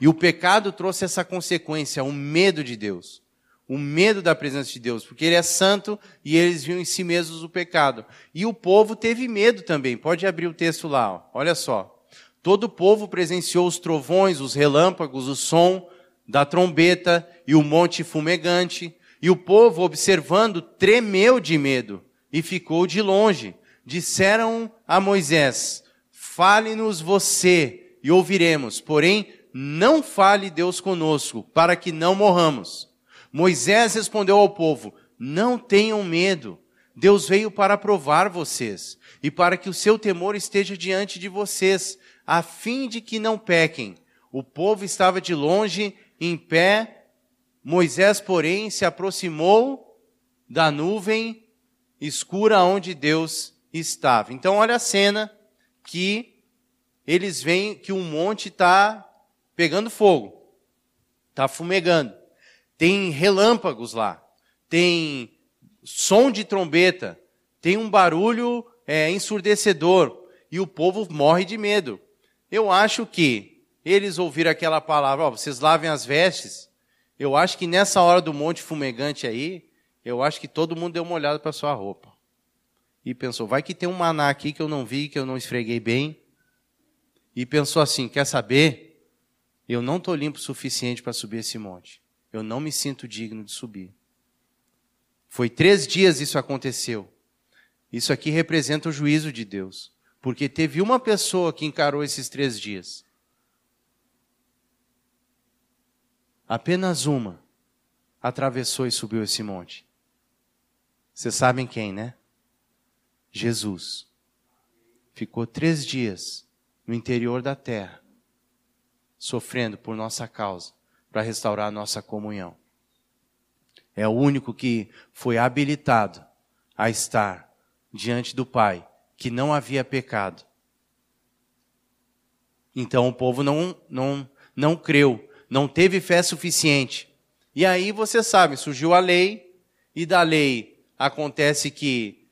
E o pecado trouxe essa consequência, o medo de Deus o medo da presença de Deus, porque ele é santo e eles viam em si mesmos o pecado. E o povo teve medo também. Pode abrir o texto lá, ó. olha só. Todo o povo presenciou os trovões, os relâmpagos, o som da trombeta e o monte fumegante. E o povo, observando, tremeu de medo e ficou de longe. Disseram a Moisés: Fale-nos você e ouviremos, porém não fale Deus conosco, para que não morramos. Moisés respondeu ao povo: Não tenham medo. Deus veio para provar vocês e para que o seu temor esteja diante de vocês, a fim de que não pequem. O povo estava de longe, em pé. Moisés, porém, se aproximou da nuvem escura onde Deus estava. Então, olha a cena que eles veem que um monte está pegando fogo, está fumegando tem relâmpagos lá, tem som de trombeta, tem um barulho é, ensurdecedor e o povo morre de medo. Eu acho que eles ouviram aquela palavra, vocês lavem as vestes. Eu acho que nessa hora do monte fumegante aí, eu acho que todo mundo deu uma olhada para sua roupa. E pensou, vai que tem um maná aqui que eu não vi, que eu não esfreguei bem. E pensou assim, quer saber? Eu não estou limpo o suficiente para subir esse monte eu não me sinto digno de subir. Foi três dias isso aconteceu. Isso aqui representa o juízo de Deus. Porque teve uma pessoa que encarou esses três dias. apenas uma, atravessou e subiu esse monte. Vocês sabem quem, né? Jesus. Ficou três dias no interior da terra, sofrendo por nossa causa, para restaurar a nossa comunhão. É o único que foi habilitado a estar diante do Pai, que não havia pecado. Então o povo não, não, não creu, não teve fé suficiente. E aí você sabe, surgiu a lei, e da lei acontece que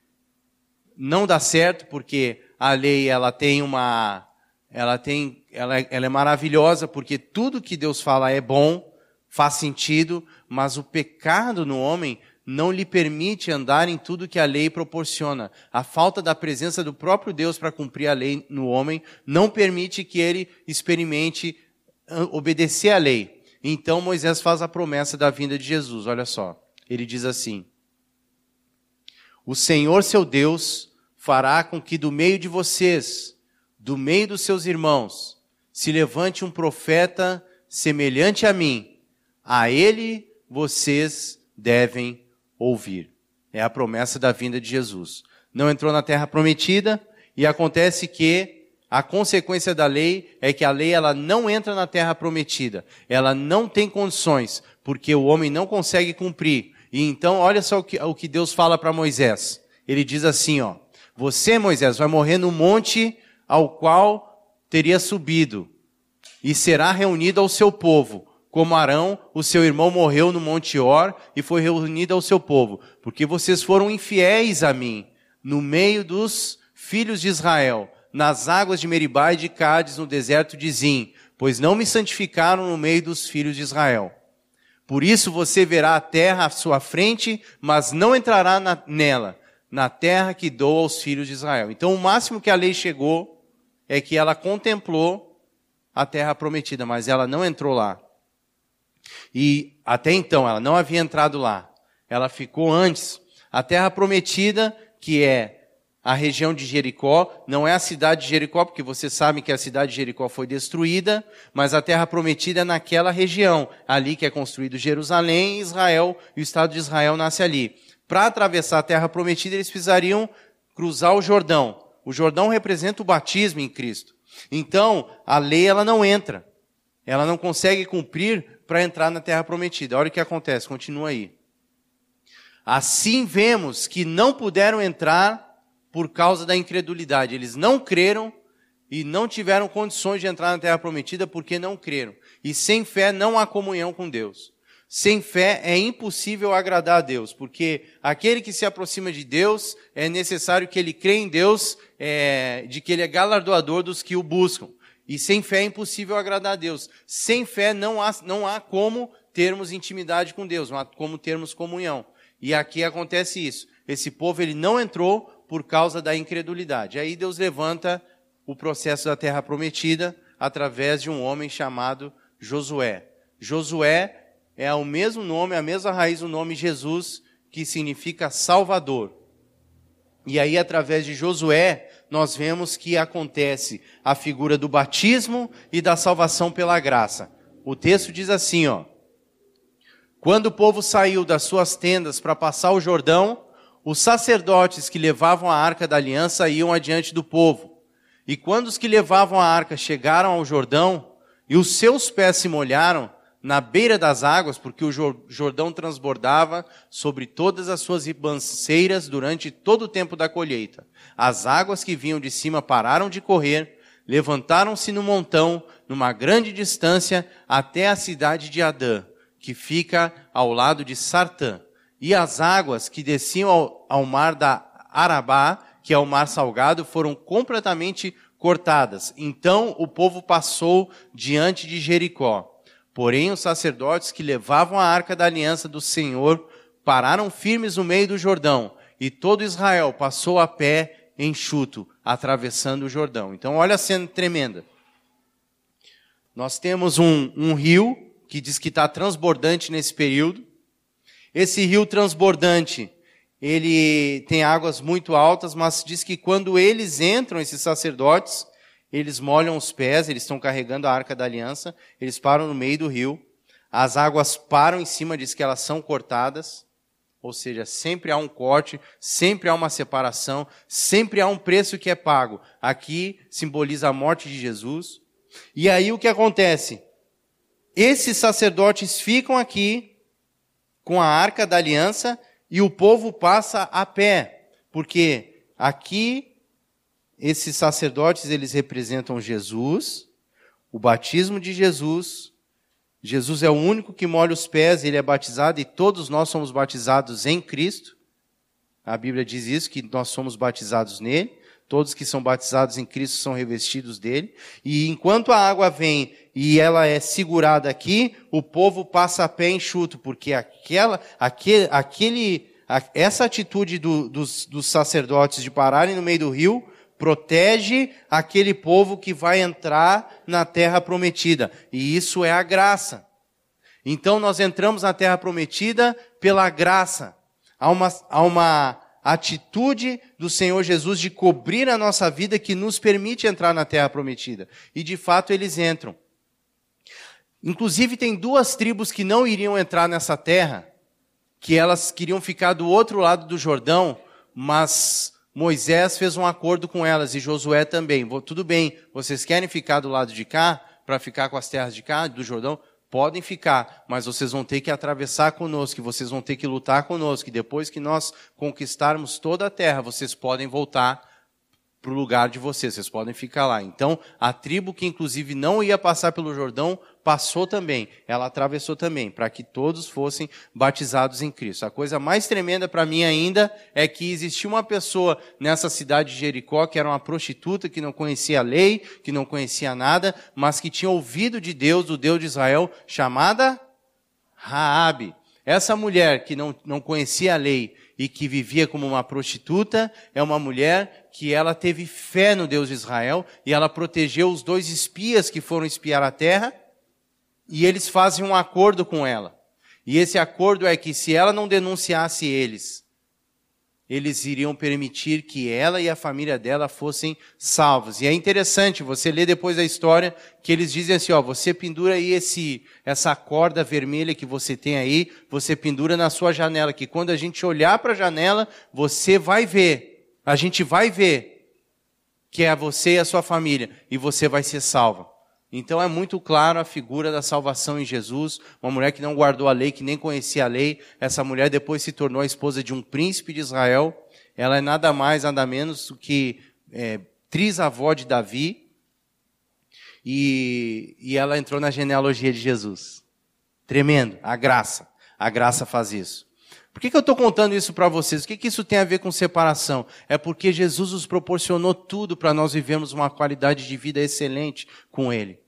não dá certo, porque a lei ela tem uma. Ela, tem, ela, ela é maravilhosa, porque tudo que Deus fala é bom, faz sentido, mas o pecado no homem não lhe permite andar em tudo que a lei proporciona. A falta da presença do próprio Deus para cumprir a lei no homem não permite que ele experimente ah, obedecer à lei. Então Moisés faz a promessa da vinda de Jesus. Olha só. Ele diz assim: O Senhor seu Deus fará com que do meio de vocês, do meio dos seus irmãos, se levante um profeta semelhante a mim. A ele vocês devem ouvir. É a promessa da vinda de Jesus. Não entrou na terra prometida e acontece que a consequência da lei é que a lei ela não entra na terra prometida. Ela não tem condições, porque o homem não consegue cumprir. E então, olha só o que, o que Deus fala para Moisés. Ele diz assim, ó: Você, Moisés, vai morrer no monte ao qual teria subido e será reunido ao seu povo como Arão, o seu irmão morreu no Monte Or e foi reunido ao seu povo, porque vocês foram infiéis a mim, no meio dos filhos de Israel, nas águas de Meribá e de Cádiz, no deserto de Zim, pois não me santificaram no meio dos filhos de Israel. Por isso você verá a terra à sua frente, mas não entrará na, nela, na terra que dou aos filhos de Israel. Então, o máximo que a lei chegou é que ela contemplou a terra prometida, mas ela não entrou lá. E até então ela não havia entrado lá. Ela ficou antes. A terra prometida, que é a região de Jericó, não é a cidade de Jericó, porque vocês sabem que a cidade de Jericó foi destruída, mas a terra prometida é naquela região, ali que é construído Jerusalém, Israel, e o Estado de Israel nasce ali. Para atravessar a terra prometida, eles precisariam cruzar o Jordão. O Jordão representa o batismo em Cristo. Então, a lei ela não entra. Ela não consegue cumprir para entrar na terra prometida. Olha o que acontece, continua aí. Assim vemos que não puderam entrar por causa da incredulidade. Eles não creram e não tiveram condições de entrar na terra prometida porque não creram. E sem fé não há comunhão com Deus. Sem fé é impossível agradar a Deus, porque aquele que se aproxima de Deus é necessário que ele crê em Deus, é, de que ele é galardoador dos que o buscam. E sem fé é impossível agradar a Deus. Sem fé não há, não há como termos intimidade com Deus, não há como termos comunhão. E aqui acontece isso. Esse povo ele não entrou por causa da incredulidade. Aí Deus levanta o processo da terra prometida através de um homem chamado Josué. Josué é o mesmo nome, a mesma raiz do nome Jesus, que significa Salvador. E aí, através de Josué, nós vemos que acontece a figura do batismo e da salvação pela graça. O texto diz assim, ó: Quando o povo saiu das suas tendas para passar o Jordão, os sacerdotes que levavam a arca da aliança iam adiante do povo. E quando os que levavam a arca chegaram ao Jordão e os seus pés se molharam, na beira das águas, porque o Jordão transbordava sobre todas as suas ribanceiras durante todo o tempo da colheita. As águas que vinham de cima pararam de correr, levantaram-se no montão, numa grande distância, até a cidade de Adã, que fica ao lado de Sartã. E as águas que desciam ao, ao mar da Arabá, que é o mar salgado, foram completamente cortadas. Então o povo passou diante de Jericó. Porém, os sacerdotes que levavam a arca da aliança do Senhor pararam firmes no meio do Jordão, e todo Israel passou a pé enxuto, atravessando o Jordão. Então, olha a cena tremenda. Nós temos um, um rio que diz que está transbordante nesse período. Esse rio transbordante, ele tem águas muito altas, mas diz que quando eles entram, esses sacerdotes, eles molham os pés, eles estão carregando a arca da aliança, eles param no meio do rio. as águas param em cima, diz que elas são cortadas, ou seja, sempre há um corte, sempre há uma separação, sempre há um preço que é pago. Aqui simboliza a morte de Jesus. E aí o que acontece? Esses sacerdotes ficam aqui com a arca da aliança e o povo passa a pé, porque aqui esses sacerdotes eles representam Jesus, o batismo de Jesus, Jesus é o único que molha os pés, ele é batizado e todos nós somos batizados em Cristo. A Bíblia diz isso, que nós somos batizados nele. Todos que são batizados em Cristo são revestidos dele. E enquanto a água vem e ela é segurada aqui, o povo passa a pé enxuto, porque aquela, aquele, aquele, essa atitude do, dos, dos sacerdotes de pararem no meio do rio protege aquele povo que vai entrar na terra prometida. E isso é a graça. Então nós entramos na terra prometida pela graça. Há uma, há uma atitude do Senhor Jesus de cobrir a nossa vida que nos permite entrar na terra prometida. E de fato eles entram. Inclusive tem duas tribos que não iriam entrar nessa terra, que elas queriam ficar do outro lado do Jordão, mas Moisés fez um acordo com elas e Josué também. Tudo bem, vocês querem ficar do lado de cá, para ficar com as terras de cá, do Jordão? Podem ficar, mas vocês vão ter que atravessar conosco, vocês vão ter que lutar conosco, e depois que nós conquistarmos toda a terra, vocês podem voltar para o lugar de vocês, vocês podem ficar lá. Então, a tribo que inclusive não ia passar pelo Jordão, passou também, ela atravessou também, para que todos fossem batizados em Cristo. A coisa mais tremenda para mim ainda é que existia uma pessoa nessa cidade de Jericó que era uma prostituta, que não conhecia a lei, que não conhecia nada, mas que tinha ouvido de Deus, do Deus de Israel, chamada Raabe. Essa mulher que não, não conhecia a lei e que vivia como uma prostituta, é uma mulher que ela teve fé no Deus de Israel e ela protegeu os dois espias que foram espiar a terra e eles fazem um acordo com ela. E esse acordo é que se ela não denunciasse eles, eles iriam permitir que ela e a família dela fossem salvos. E é interessante, você lê depois a história, que eles dizem assim, ó, você pendura aí esse, essa corda vermelha que você tem aí, você pendura na sua janela, que quando a gente olhar para a janela, você vai ver, a gente vai ver que é você e a sua família, e você vai ser salva. Então é muito claro a figura da salvação em Jesus, uma mulher que não guardou a lei, que nem conhecia a lei. Essa mulher depois se tornou a esposa de um príncipe de Israel. Ela é nada mais, nada menos do que é, trisavó de Davi. E, e ela entrou na genealogia de Jesus. Tremendo, a graça. A graça faz isso. Por que, que eu estou contando isso para vocês? O que, que isso tem a ver com separação? É porque Jesus nos proporcionou tudo para nós vivermos uma qualidade de vida excelente com Ele.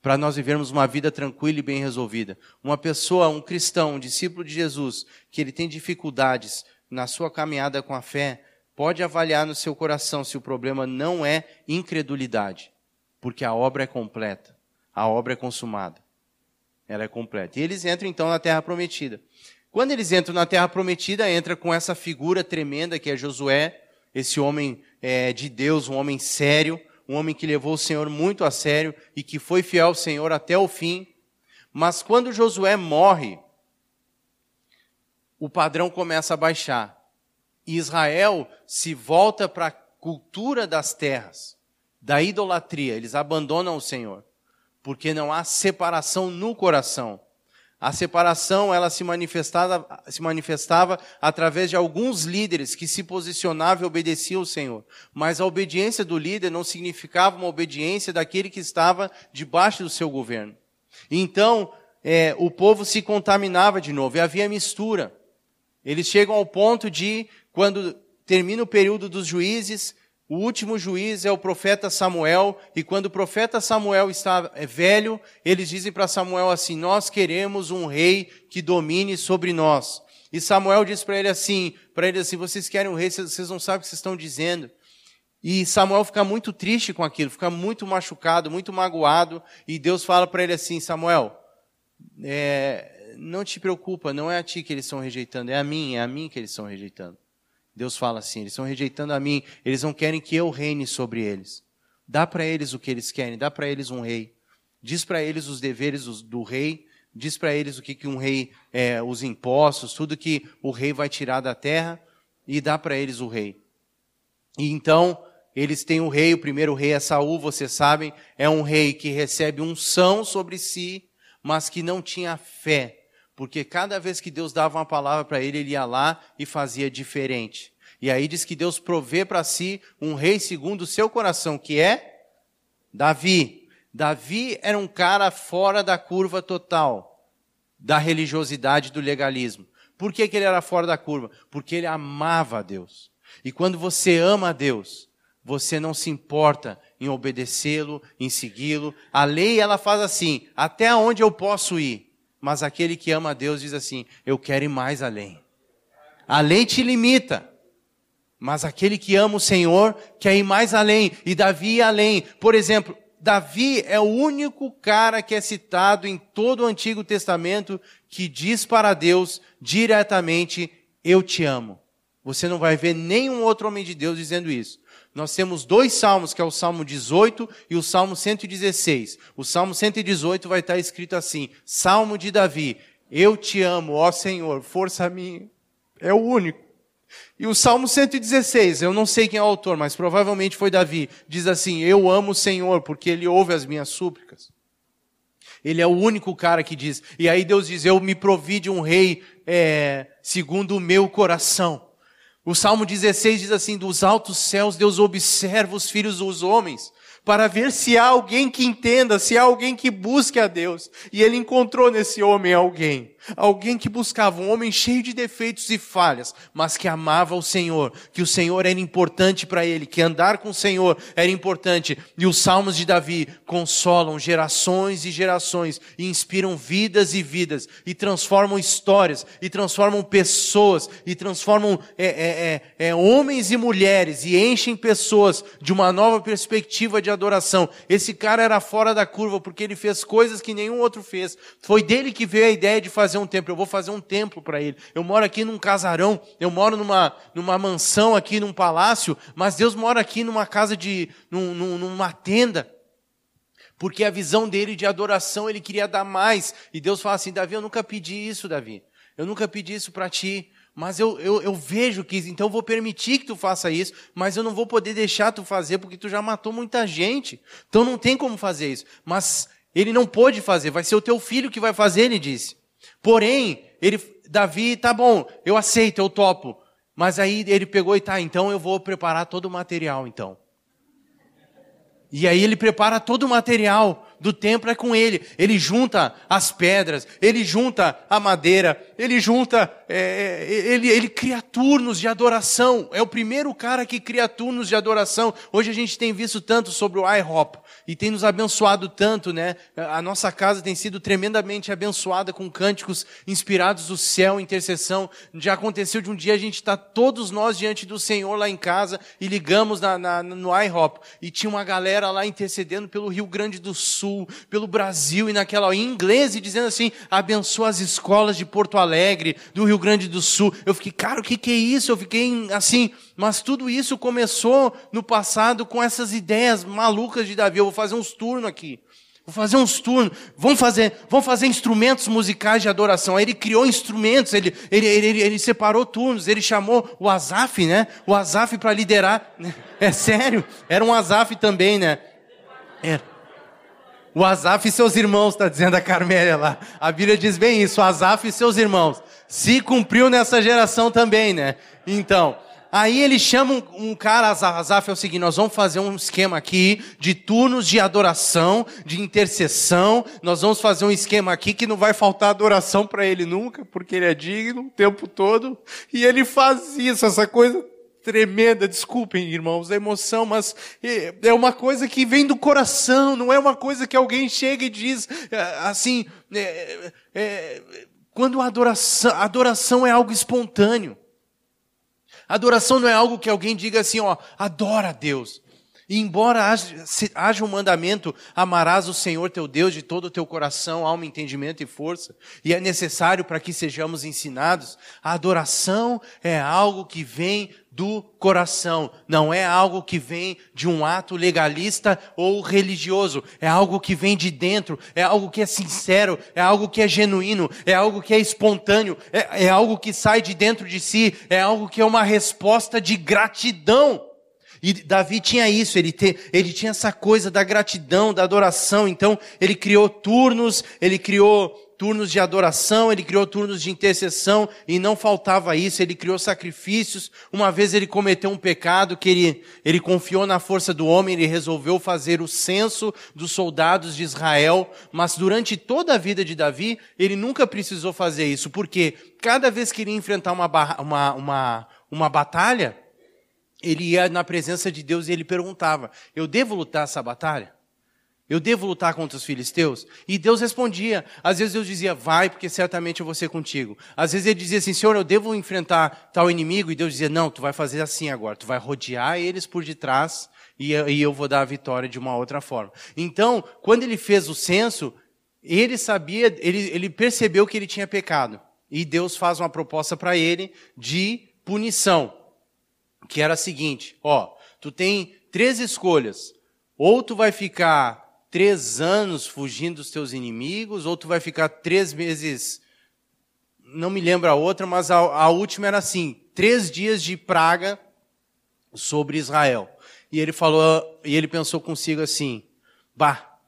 Para nós vivermos uma vida tranquila e bem resolvida. Uma pessoa, um cristão, um discípulo de Jesus, que ele tem dificuldades na sua caminhada com a fé, pode avaliar no seu coração se o problema não é incredulidade, porque a obra é completa, a obra é consumada. Ela é completa. E eles entram então na terra prometida. Quando eles entram na terra prometida, entra com essa figura tremenda que é Josué, esse homem é, de Deus, um homem sério, um homem que levou o Senhor muito a sério e que foi fiel ao Senhor até o fim. Mas quando Josué morre, o padrão começa a baixar. E Israel se volta para a cultura das terras, da idolatria. Eles abandonam o Senhor, porque não há separação no coração. A separação ela se manifestava, se manifestava através de alguns líderes que se posicionavam e obedeciam ao Senhor. Mas a obediência do líder não significava uma obediência daquele que estava debaixo do seu governo. Então, é, o povo se contaminava de novo e havia mistura. Eles chegam ao ponto de, quando termina o período dos juízes, o último juiz é o profeta Samuel, e quando o profeta Samuel está é, velho, eles dizem para Samuel assim: Nós queremos um rei que domine sobre nós. E Samuel diz para ele assim: para ele assim, vocês querem um rei, vocês não sabem o que vocês estão dizendo. E Samuel fica muito triste com aquilo, fica muito machucado, muito magoado, e Deus fala para ele assim: Samuel, é, não te preocupa, não é a ti que eles estão rejeitando, é a mim, é a mim que eles estão rejeitando. Deus fala assim: eles estão rejeitando a mim, eles não querem que eu reine sobre eles. Dá para eles o que eles querem, dá para eles um rei. Diz para eles os deveres do rei, diz para eles o que, que um rei, é, os impostos, tudo que o rei vai tirar da terra e dá para eles o rei. E então, eles têm o rei, o primeiro rei é Saul, vocês sabem, é um rei que recebe unção sobre si, mas que não tinha fé, porque cada vez que Deus dava uma palavra para ele, ele ia lá e fazia diferente. E aí diz que Deus provê para si um rei segundo o seu coração, que é Davi. Davi era um cara fora da curva total da religiosidade do legalismo. Por que, que ele era fora da curva? Porque ele amava a Deus. E quando você ama a Deus, você não se importa em obedecê-lo, em segui-lo. A lei ela faz assim, até onde eu posso ir. Mas aquele que ama a Deus diz assim, eu quero ir mais além. A lei te limita. Mas aquele que ama o Senhor quer ir mais além. E Davi ia além. Por exemplo, Davi é o único cara que é citado em todo o Antigo Testamento que diz para Deus diretamente: Eu te amo. Você não vai ver nenhum outro homem de Deus dizendo isso. Nós temos dois salmos, que é o Salmo 18 e o Salmo 116. O Salmo 118 vai estar escrito assim: Salmo de Davi, eu te amo, ó Senhor, força minha. É o único. E o Salmo 116, eu não sei quem é o autor, mas provavelmente foi Davi, diz assim: Eu amo o Senhor porque ele ouve as minhas súplicas. Ele é o único cara que diz. E aí Deus diz: Eu me provi de um rei é, segundo o meu coração. O Salmo 16 diz assim: Dos altos céus Deus observa os filhos dos homens para ver se há alguém que entenda, se há alguém que busque a Deus. E ele encontrou nesse homem alguém. Alguém que buscava um homem cheio de defeitos e falhas, mas que amava o Senhor, que o Senhor era importante para ele, que andar com o Senhor era importante. E os salmos de Davi consolam gerações e gerações, e inspiram vidas e vidas, e transformam histórias, e transformam pessoas, e transformam é, é, é, é homens e mulheres, e enchem pessoas de uma nova perspectiva de adoração. Esse cara era fora da curva, porque ele fez coisas que nenhum outro fez. Foi dele que veio a ideia de fazer fazer um templo, eu vou fazer um templo para ele. Eu moro aqui num casarão, eu moro numa, numa mansão aqui, num palácio, mas Deus mora aqui numa casa de, num, numa tenda. Porque a visão dele de adoração, ele queria dar mais. E Deus fala assim: Davi, eu nunca pedi isso, Davi. Eu nunca pedi isso para ti. Mas eu, eu, eu, vejo que, então eu vou permitir que tu faça isso, mas eu não vou poder deixar tu fazer, porque tu já matou muita gente. Então não tem como fazer isso. Mas ele não pôde fazer, vai ser o teu filho que vai fazer, ele disse. Porém, ele, Davi, tá bom, eu aceito, eu topo. Mas aí ele pegou e tá, então eu vou preparar todo o material, então. E aí ele prepara todo o material do templo é com ele. Ele junta as pedras, ele junta a madeira, ele junta, é, é, ele, ele cria turnos de adoração. É o primeiro cara que cria turnos de adoração. Hoje a gente tem visto tanto sobre o IHOP e tem nos abençoado tanto, né? A nossa casa tem sido tremendamente abençoada com cânticos inspirados do céu, intercessão. Já aconteceu de um dia a gente estar tá todos nós diante do Senhor lá em casa e ligamos na, na, no IHOP e tinha uma galera lá intercedendo pelo Rio Grande do Sul Sul, pelo Brasil e naquela em inglês e dizendo assim: abençoa as escolas de Porto Alegre, do Rio Grande do Sul. Eu fiquei, cara, o que, que é isso? Eu fiquei assim, mas tudo isso começou no passado com essas ideias malucas de Davi. Eu vou fazer uns turnos aqui. Vou fazer uns turnos, vamos fazer, vamos fazer instrumentos musicais de adoração. Aí ele criou instrumentos, ele, ele, ele, ele separou turnos, ele chamou o Azaf, né? O Azaf para liderar. É sério, era um Azaf também, né? Era. O Azaf e seus irmãos, está dizendo a Carmélia lá. A Bíblia diz bem isso, o Azaf e seus irmãos. Se cumpriu nessa geração também, né? Então, aí ele chama um, um cara, Azaf é o seguinte, nós vamos fazer um esquema aqui de turnos de adoração, de intercessão. Nós vamos fazer um esquema aqui que não vai faltar adoração para ele nunca, porque ele é digno o tempo todo. E ele faz isso, essa coisa tremenda, desculpem, irmãos, a emoção, mas é uma coisa que vem do coração, não é uma coisa que alguém chega e diz é, assim, é, é, quando a adoração, adoração é algo espontâneo. A adoração não é algo que alguém diga assim, ó, adora a Deus. E embora haja, haja um mandamento, amarás o Senhor teu Deus de todo o teu coração, alma, entendimento e força, e é necessário para que sejamos ensinados, a adoração é algo que vem do coração, não é algo que vem de um ato legalista ou religioso, é algo que vem de dentro, é algo que é sincero, é algo que é genuíno, é algo que é espontâneo, é, é algo que sai de dentro de si, é algo que é uma resposta de gratidão. E Davi tinha isso, ele, te, ele tinha essa coisa da gratidão, da adoração. Então, ele criou turnos, ele criou turnos de adoração, ele criou turnos de intercessão, e não faltava isso, ele criou sacrifícios. Uma vez ele cometeu um pecado que ele, ele confiou na força do homem, ele resolveu fazer o censo dos soldados de Israel, mas durante toda a vida de Davi, ele nunca precisou fazer isso, porque cada vez que ele ia enfrentar uma, uma, uma, uma batalha, ele ia na presença de Deus e ele perguntava: Eu devo lutar essa batalha? Eu devo lutar contra os filisteus? E Deus respondia. Às vezes Deus dizia, vai, porque certamente eu vou ser contigo. Às vezes ele dizia assim, Senhor, eu devo enfrentar tal inimigo? E Deus dizia, não, tu vai fazer assim agora. Tu vai rodear eles por detrás e eu vou dar a vitória de uma outra forma. Então, quando ele fez o censo, ele sabia, ele, ele percebeu que ele tinha pecado. E Deus faz uma proposta para ele de punição que era a seguinte: ó, tu tem três escolhas. Ou tu vai ficar três anos fugindo dos teus inimigos, ou tu vai ficar três meses. Não me lembro a outra, mas a, a última era assim: três dias de praga sobre Israel. E ele falou, e ele pensou consigo assim: bah,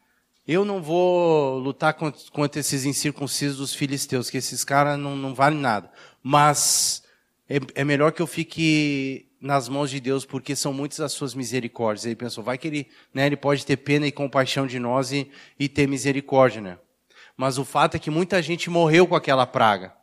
eu não vou lutar contra, esses incircuncisos dos filisteus, que esses caras não, não valem nada. Mas é, é melhor que eu fique nas mãos de Deus, porque são muitas as suas misericórdias. Ele pensou, vai que ele, né, ele pode ter pena e compaixão de nós e, e ter misericórdia, né? Mas o fato é que muita gente morreu com aquela praga.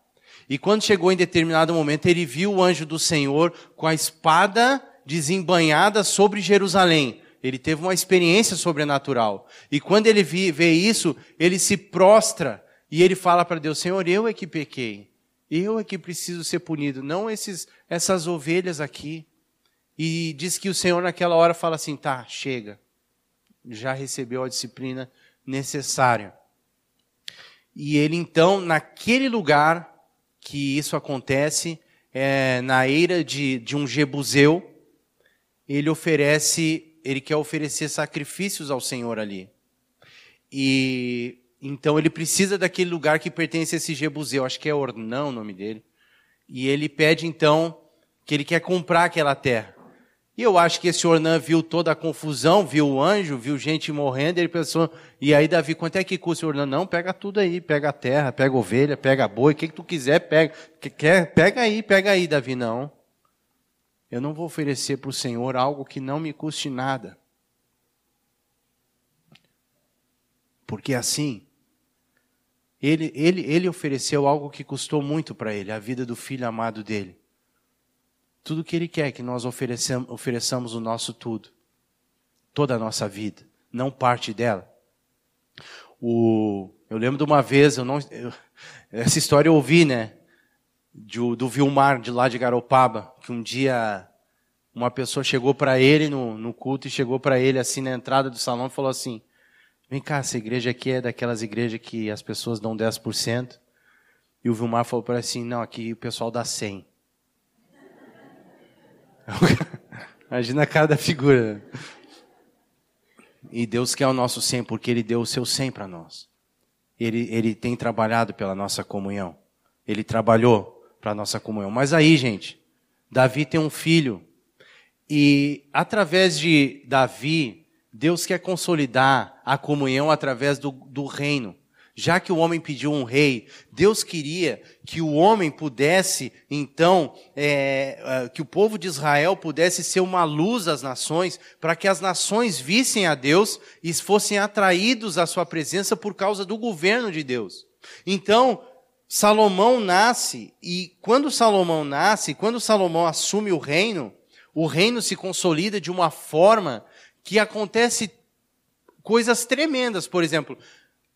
E quando chegou em determinado momento, ele viu o anjo do Senhor com a espada desembanhada sobre Jerusalém. Ele teve uma experiência sobrenatural. E quando ele vê isso, ele se prostra e ele fala para Deus: Senhor, eu é que pequei. Eu é que preciso ser punido, não esses, essas ovelhas aqui. E diz que o Senhor naquela hora fala assim: tá, chega. Já recebeu a disciplina necessária. E ele então, naquele lugar que isso acontece, é, na eira de, de um Jebuseu, ele oferece, ele quer oferecer sacrifícios ao Senhor ali. E então ele precisa daquele lugar que pertence a esse Jebuseu, acho que é Ornão o nome dele. E ele pede então que ele quer comprar aquela terra. E eu acho que esse Ornã viu toda a confusão, viu o anjo, viu gente morrendo, ele pensou, e aí Davi, quanto é que custa o Ornã? Não, pega tudo aí, pega a terra, pega ovelha, pega boi, o que, que tu quiser, pega. Quer, pega aí, pega aí, Davi, não. Eu não vou oferecer para o Senhor algo que não me custe nada. Porque assim, ele, ele, ele ofereceu algo que custou muito para ele, a vida do filho amado dele. Tudo que ele quer que nós ofereçamos, ofereçamos o nosso tudo, toda a nossa vida, não parte dela. O, eu lembro de uma vez, eu não, eu, essa história eu ouvi, né, do, Vilmar, de lá de Garopaba, que um dia uma pessoa chegou para ele no, no culto e chegou para ele assim na entrada do salão e falou assim: Vem cá, essa igreja aqui é daquelas igrejas que as pessoas dão 10%. E o Vilmar falou para assim: não, aqui o pessoal dá 100%. Imagina cada figura. E Deus quer o nosso 100 porque Ele deu o seu 100 para nós. Ele, ele tem trabalhado pela nossa comunhão. Ele trabalhou para a nossa comunhão. Mas aí, gente, Davi tem um filho. E através de Davi, Deus quer consolidar a comunhão através do, do reino. Já que o homem pediu um rei, Deus queria que o homem pudesse, então, é, é, que o povo de Israel pudesse ser uma luz às nações, para que as nações vissem a Deus e fossem atraídos à sua presença por causa do governo de Deus. Então, Salomão nasce, e quando Salomão nasce, quando Salomão assume o reino, o reino se consolida de uma forma que acontece coisas tremendas. Por exemplo,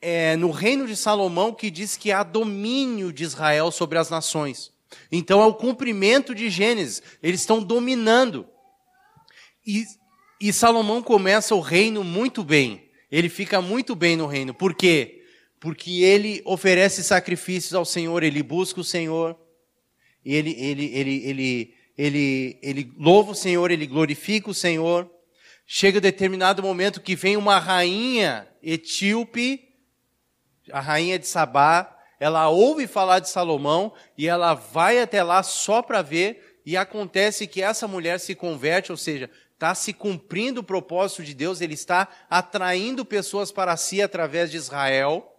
é, no reino de Salomão, que diz que há domínio de Israel sobre as nações. Então é o cumprimento de Gênesis. Eles estão dominando. E E Salomão começa o reino muito bem. Ele fica muito bem no reino. Por quê? Porque ele oferece sacrifícios ao Senhor, ele busca o Senhor, ele, ele, ele, ele, ele, ele louva o Senhor, ele glorifica o Senhor. Chega determinado momento que vem uma rainha etíope, a rainha de Sabá, ela ouve falar de Salomão e ela vai até lá só para ver, e acontece que essa mulher se converte, ou seja, está se cumprindo o propósito de Deus, ele está atraindo pessoas para si através de Israel.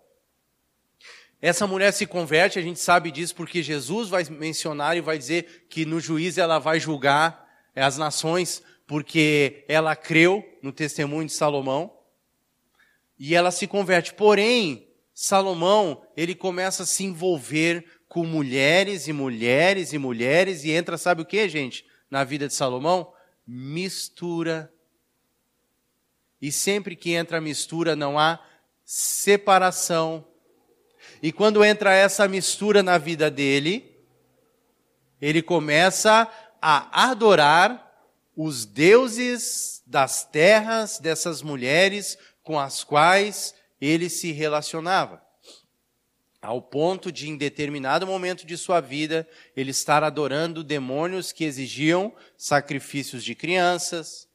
Essa mulher se converte, a gente sabe disso porque Jesus vai mencionar e vai dizer que no juízo ela vai julgar as nações porque ela creu no testemunho de Salomão. E ela se converte. Porém, Salomão, ele começa a se envolver com mulheres e mulheres e mulheres e entra, sabe o que, gente? Na vida de Salomão? mistura. E sempre que entra mistura, não há separação. E quando entra essa mistura na vida dele, ele começa a adorar os deuses das terras dessas mulheres com as quais ele se relacionava ao ponto de, em determinado momento de sua vida, ele estar adorando demônios que exigiam sacrifícios de crianças,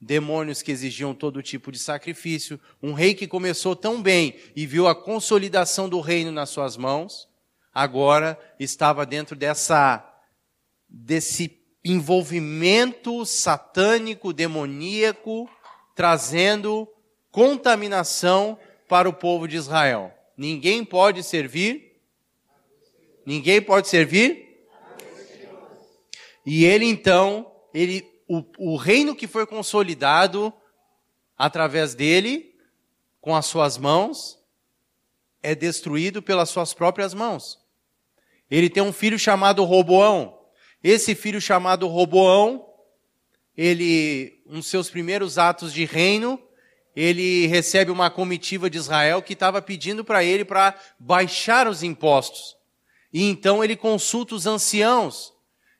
demônios que exigiam todo tipo de sacrifício. Um rei que começou tão bem e viu a consolidação do reino nas suas mãos, agora estava dentro dessa desse envolvimento satânico, demoníaco, trazendo contaminação para o povo de Israel. Ninguém pode servir. Ninguém pode servir. E ele então, ele, o, o reino que foi consolidado através dele, com as suas mãos, é destruído pelas suas próprias mãos. Ele tem um filho chamado Roboão. Esse filho chamado Roboão, ele, dos seus primeiros atos de reino, ele recebe uma comitiva de Israel que estava pedindo para ele para baixar os impostos. E então ele consulta os anciãos.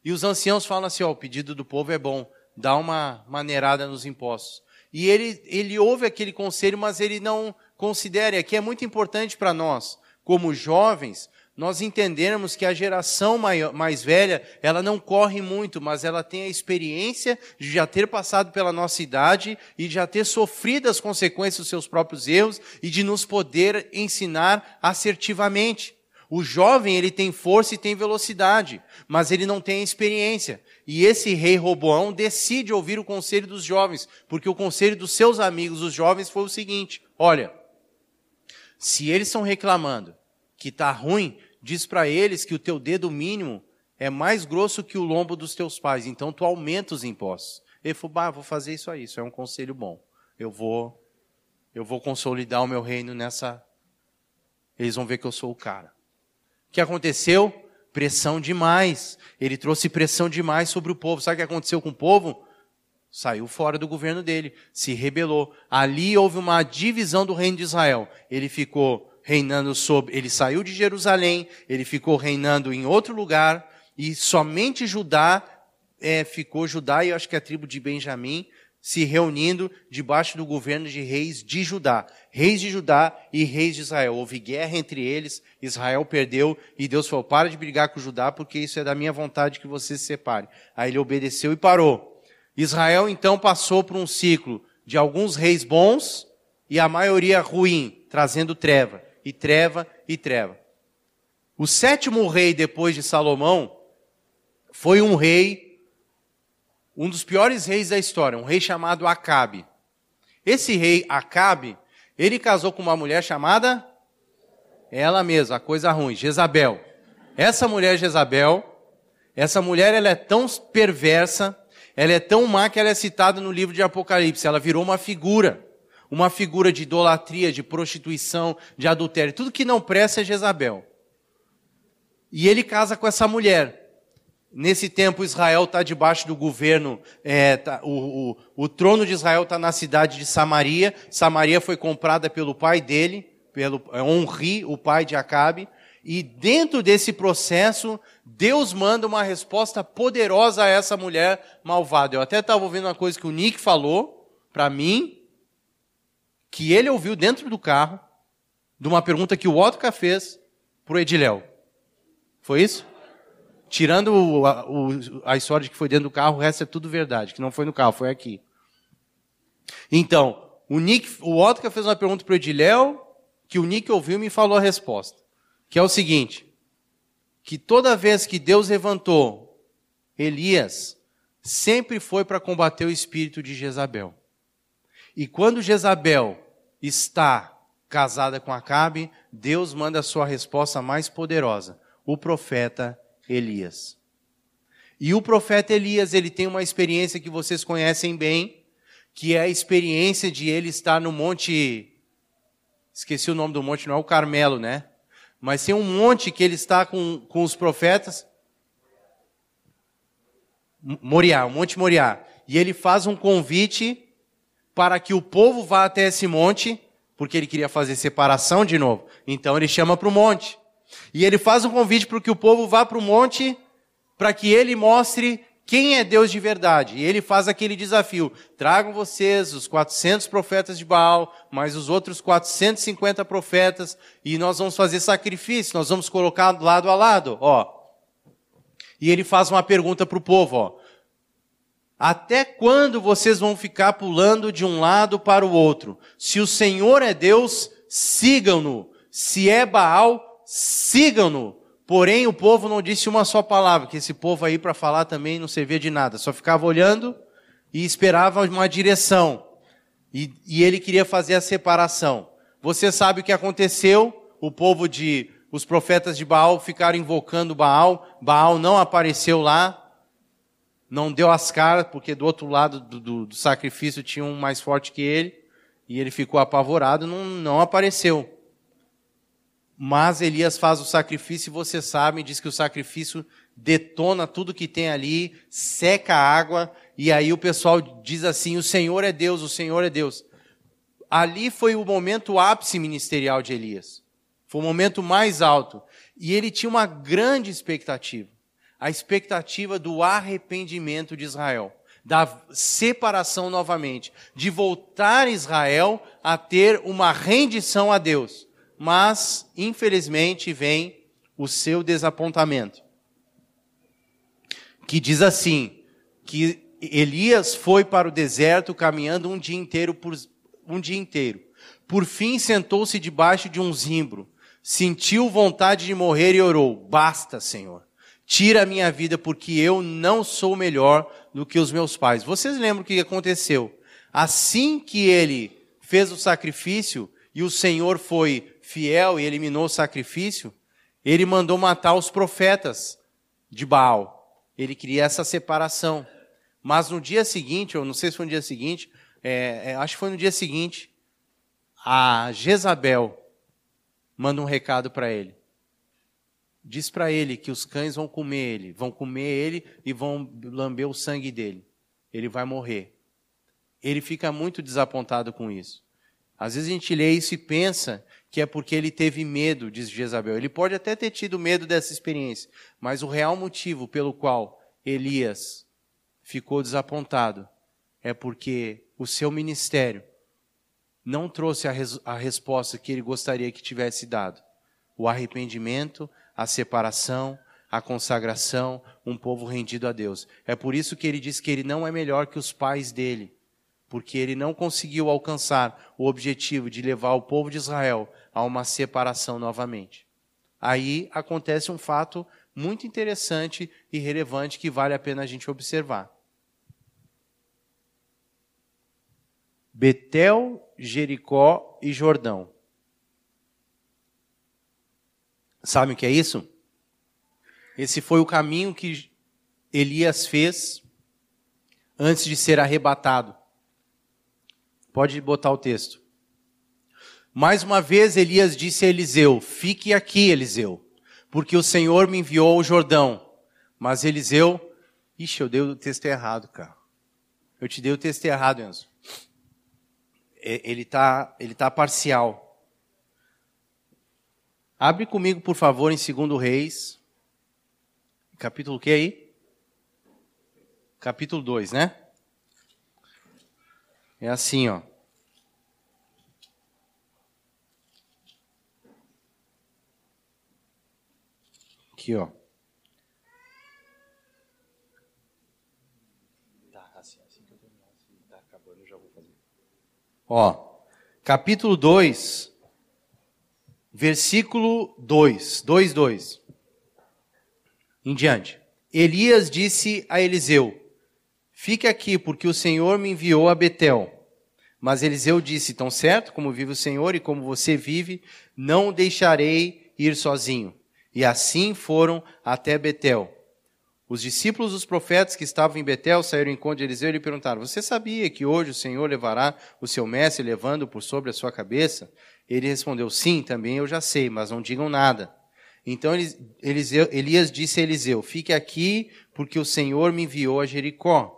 E os anciãos falam assim: ó, o pedido do povo é bom, dá uma maneirada nos impostos. E ele, ele ouve aquele conselho, mas ele não considera. E aqui é muito importante para nós, como jovens, nós entendermos que a geração mais velha, ela não corre muito, mas ela tem a experiência de já ter passado pela nossa idade e já ter sofrido as consequências dos seus próprios erros e de nos poder ensinar assertivamente. O jovem, ele tem força e tem velocidade, mas ele não tem experiência. E esse rei Roboão decide ouvir o conselho dos jovens, porque o conselho dos seus amigos, os jovens, foi o seguinte: olha, se eles estão reclamando que está ruim, diz para eles que o teu dedo mínimo é mais grosso que o lombo dos teus pais, então tu aumenta os impostos. Ele falou, vou fazer isso aí, isso é um conselho bom. Eu vou, eu vou consolidar o meu reino nessa. Eles vão ver que eu sou o cara. O que aconteceu? Pressão demais. Ele trouxe pressão demais sobre o povo. Sabe o que aconteceu com o povo? Saiu fora do governo dele, se rebelou. Ali houve uma divisão do reino de Israel. Ele ficou reinando sobre. Ele saiu de Jerusalém, ele ficou reinando em outro lugar, e somente Judá é, ficou, Judá e eu acho que a tribo de Benjamim, se reunindo debaixo do governo de reis de Judá. Reis de Judá e reis de Israel. Houve guerra entre eles, Israel perdeu, e Deus falou: para de brigar com Judá, porque isso é da minha vontade que você se separe. Aí ele obedeceu e parou. Israel então passou por um ciclo de alguns reis bons e a maioria ruim, trazendo treva e treva e treva. O sétimo rei depois de Salomão foi um rei, um dos piores reis da história, um rei chamado Acabe. Esse rei Acabe, ele casou com uma mulher chamada ela mesma, a coisa ruim, Jezabel. Essa mulher Jezabel, essa mulher ela é tão perversa, ela é tão má que ela é citada no livro de Apocalipse, ela virou uma figura uma figura de idolatria, de prostituição, de adultério. Tudo que não presta é Jezabel. E ele casa com essa mulher. Nesse tempo, Israel está debaixo do governo, é, tá, o, o, o, trono de Israel está na cidade de Samaria. Samaria foi comprada pelo pai dele, pelo é, Onri, o pai de Acabe. E dentro desse processo, Deus manda uma resposta poderosa a essa mulher malvada. Eu até estava ouvindo uma coisa que o Nick falou, para mim que ele ouviu dentro do carro de uma pergunta que o Otto fez para o Ediléu. Foi isso? Tirando o, a, o, a, história de que foi dentro do carro, o resto é tudo verdade, que não foi no carro, foi aqui. Então, o Nick, o Otto fez uma pergunta para o Ediléu, que o Nick ouviu e me falou a resposta. Que é o seguinte, que toda vez que Deus levantou Elias, sempre foi para combater o espírito de Jezabel. E quando Jezabel está casada com Acabe, Deus manda a sua resposta mais poderosa, o profeta Elias. E o profeta Elias, ele tem uma experiência que vocês conhecem bem, que é a experiência de ele estar no monte esqueci o nome do monte, não é o Carmelo, né? Mas tem um monte que ele está com, com os profetas, Moriá, o Monte Moriá. E ele faz um convite para que o povo vá até esse monte, porque ele queria fazer separação de novo. Então ele chama para o monte. E ele faz um convite para que o povo vá para o monte, para que ele mostre quem é Deus de verdade. E ele faz aquele desafio: tragam vocês os 400 profetas de Baal, mais os outros 450 profetas, e nós vamos fazer sacrifício, nós vamos colocar lado a lado, ó. E ele faz uma pergunta para o povo, ó. Até quando vocês vão ficar pulando de um lado para o outro? Se o Senhor é Deus, sigam-no. Se é Baal, sigam-no. Porém, o povo não disse uma só palavra, que esse povo aí para falar também não servia de nada, só ficava olhando e esperava uma direção. E, e ele queria fazer a separação. Você sabe o que aconteceu? O povo de os profetas de Baal ficaram invocando Baal, Baal não apareceu lá, não deu as caras, porque do outro lado do, do, do sacrifício tinha um mais forte que ele, e ele ficou apavorado, não, não apareceu. Mas Elias faz o sacrifício, e você sabe, diz que o sacrifício detona tudo que tem ali, seca a água, e aí o pessoal diz assim: o Senhor é Deus, o Senhor é Deus. Ali foi o momento ápice ministerial de Elias. Foi o momento mais alto. E ele tinha uma grande expectativa. A expectativa do arrependimento de Israel. Da separação novamente. De voltar Israel a ter uma rendição a Deus. Mas, infelizmente, vem o seu desapontamento. Que diz assim: que Elias foi para o deserto caminhando um dia inteiro por um dia inteiro. Por fim sentou-se debaixo de um zimbro sentiu vontade de morrer e orou: Basta, Senhor, tira a minha vida, porque eu não sou melhor do que os meus pais. Vocês lembram o que aconteceu? Assim que ele fez o sacrifício e o Senhor foi fiel e eliminou o sacrifício, ele mandou matar os profetas de Baal. Ele queria essa separação. Mas no dia seguinte, ou não sei se foi no dia seguinte, é, é, acho que foi no dia seguinte, a Jezabel, manda um recado para ele. Diz para ele que os cães vão comer ele, vão comer ele e vão lamber o sangue dele. Ele vai morrer. Ele fica muito desapontado com isso. Às vezes a gente lê isso e pensa que é porque ele teve medo, diz Jezabel. Ele pode até ter tido medo dessa experiência, mas o real motivo pelo qual Elias ficou desapontado é porque o seu ministério não trouxe a, res, a resposta que ele gostaria que tivesse dado. O arrependimento, a separação, a consagração, um povo rendido a Deus. É por isso que ele diz que ele não é melhor que os pais dele, porque ele não conseguiu alcançar o objetivo de levar o povo de Israel a uma separação novamente. Aí acontece um fato muito interessante e relevante que vale a pena a gente observar. Betel, Jericó e Jordão. Sabe o que é isso? Esse foi o caminho que Elias fez antes de ser arrebatado. Pode botar o texto. Mais uma vez Elias disse a Eliseu: Fique aqui, Eliseu, porque o Senhor me enviou ao Jordão. Mas Eliseu, ixi, eu dei o texto errado, cara. Eu te dei o texto errado, Enzo. É, ele está ele tá parcial. Abre comigo, por favor, em 2 Reis, capítulo que aí? Capítulo 2, né? É assim, ó. Aqui, ó. Ó, capítulo 2, versículo 2, 2, 2. Em diante. Elias disse a Eliseu: Fique aqui, porque o Senhor me enviou a Betel. Mas Eliseu disse: Tão certo como vive o Senhor e como você vive, não deixarei ir sozinho. E assim foram até Betel. Os discípulos dos profetas que estavam em Betel saíram em encontro de Eliseu e lhe perguntaram: Você sabia que hoje o Senhor levará o seu mestre levando por sobre a sua cabeça? Ele respondeu: Sim, também eu já sei, mas não digam nada. Então Eliseu, Elias disse a Eliseu: Fique aqui, porque o Senhor me enviou a Jericó.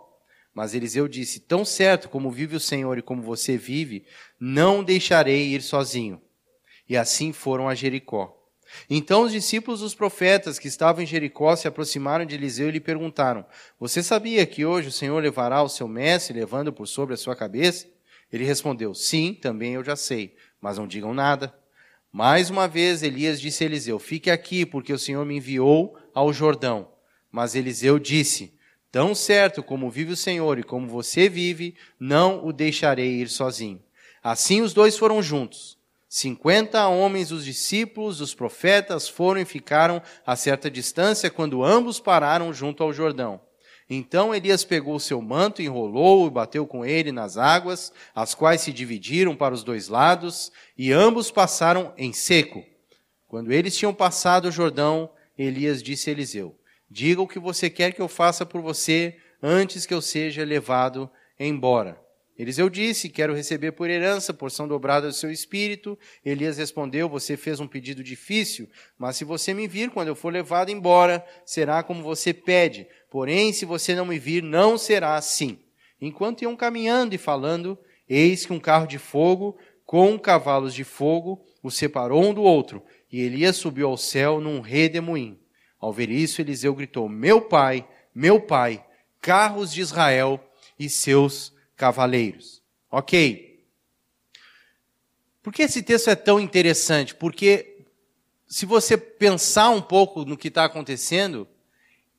Mas Eliseu disse: Tão certo como vive o Senhor e como você vive, não deixarei ir sozinho. E assim foram a Jericó. Então os discípulos dos profetas que estavam em Jericó se aproximaram de Eliseu e lhe perguntaram: Você sabia que hoje o Senhor levará o seu mestre levando por sobre a sua cabeça? Ele respondeu: Sim, também eu já sei, mas não digam nada. Mais uma vez Elias disse a Eliseu: Fique aqui, porque o Senhor me enviou ao Jordão. Mas Eliseu disse: Tão certo como vive o Senhor e como você vive, não o deixarei ir sozinho. Assim os dois foram juntos. Cinquenta homens, os discípulos, os profetas, foram e ficaram a certa distância quando ambos pararam junto ao Jordão. Então Elias pegou seu manto, enrolou e bateu com ele nas águas, as quais se dividiram para os dois lados, e ambos passaram em seco. Quando eles tinham passado o Jordão, Elias disse a Eliseu: Diga o que você quer que eu faça por você antes que eu seja levado embora. Eliseu disse: Quero receber por herança porção dobrada do seu espírito. Elias respondeu: Você fez um pedido difícil, mas se você me vir quando eu for levado embora, será como você pede. Porém, se você não me vir, não será assim. Enquanto iam caminhando e falando, eis que um carro de fogo com cavalos de fogo o separou um do outro, e Elias subiu ao céu num redemoinho. Ao ver isso, Eliseu gritou: Meu pai, meu pai, carros de Israel e seus cavaleiros. Ok. Por que esse texto é tão interessante? Porque, se você pensar um pouco no que está acontecendo,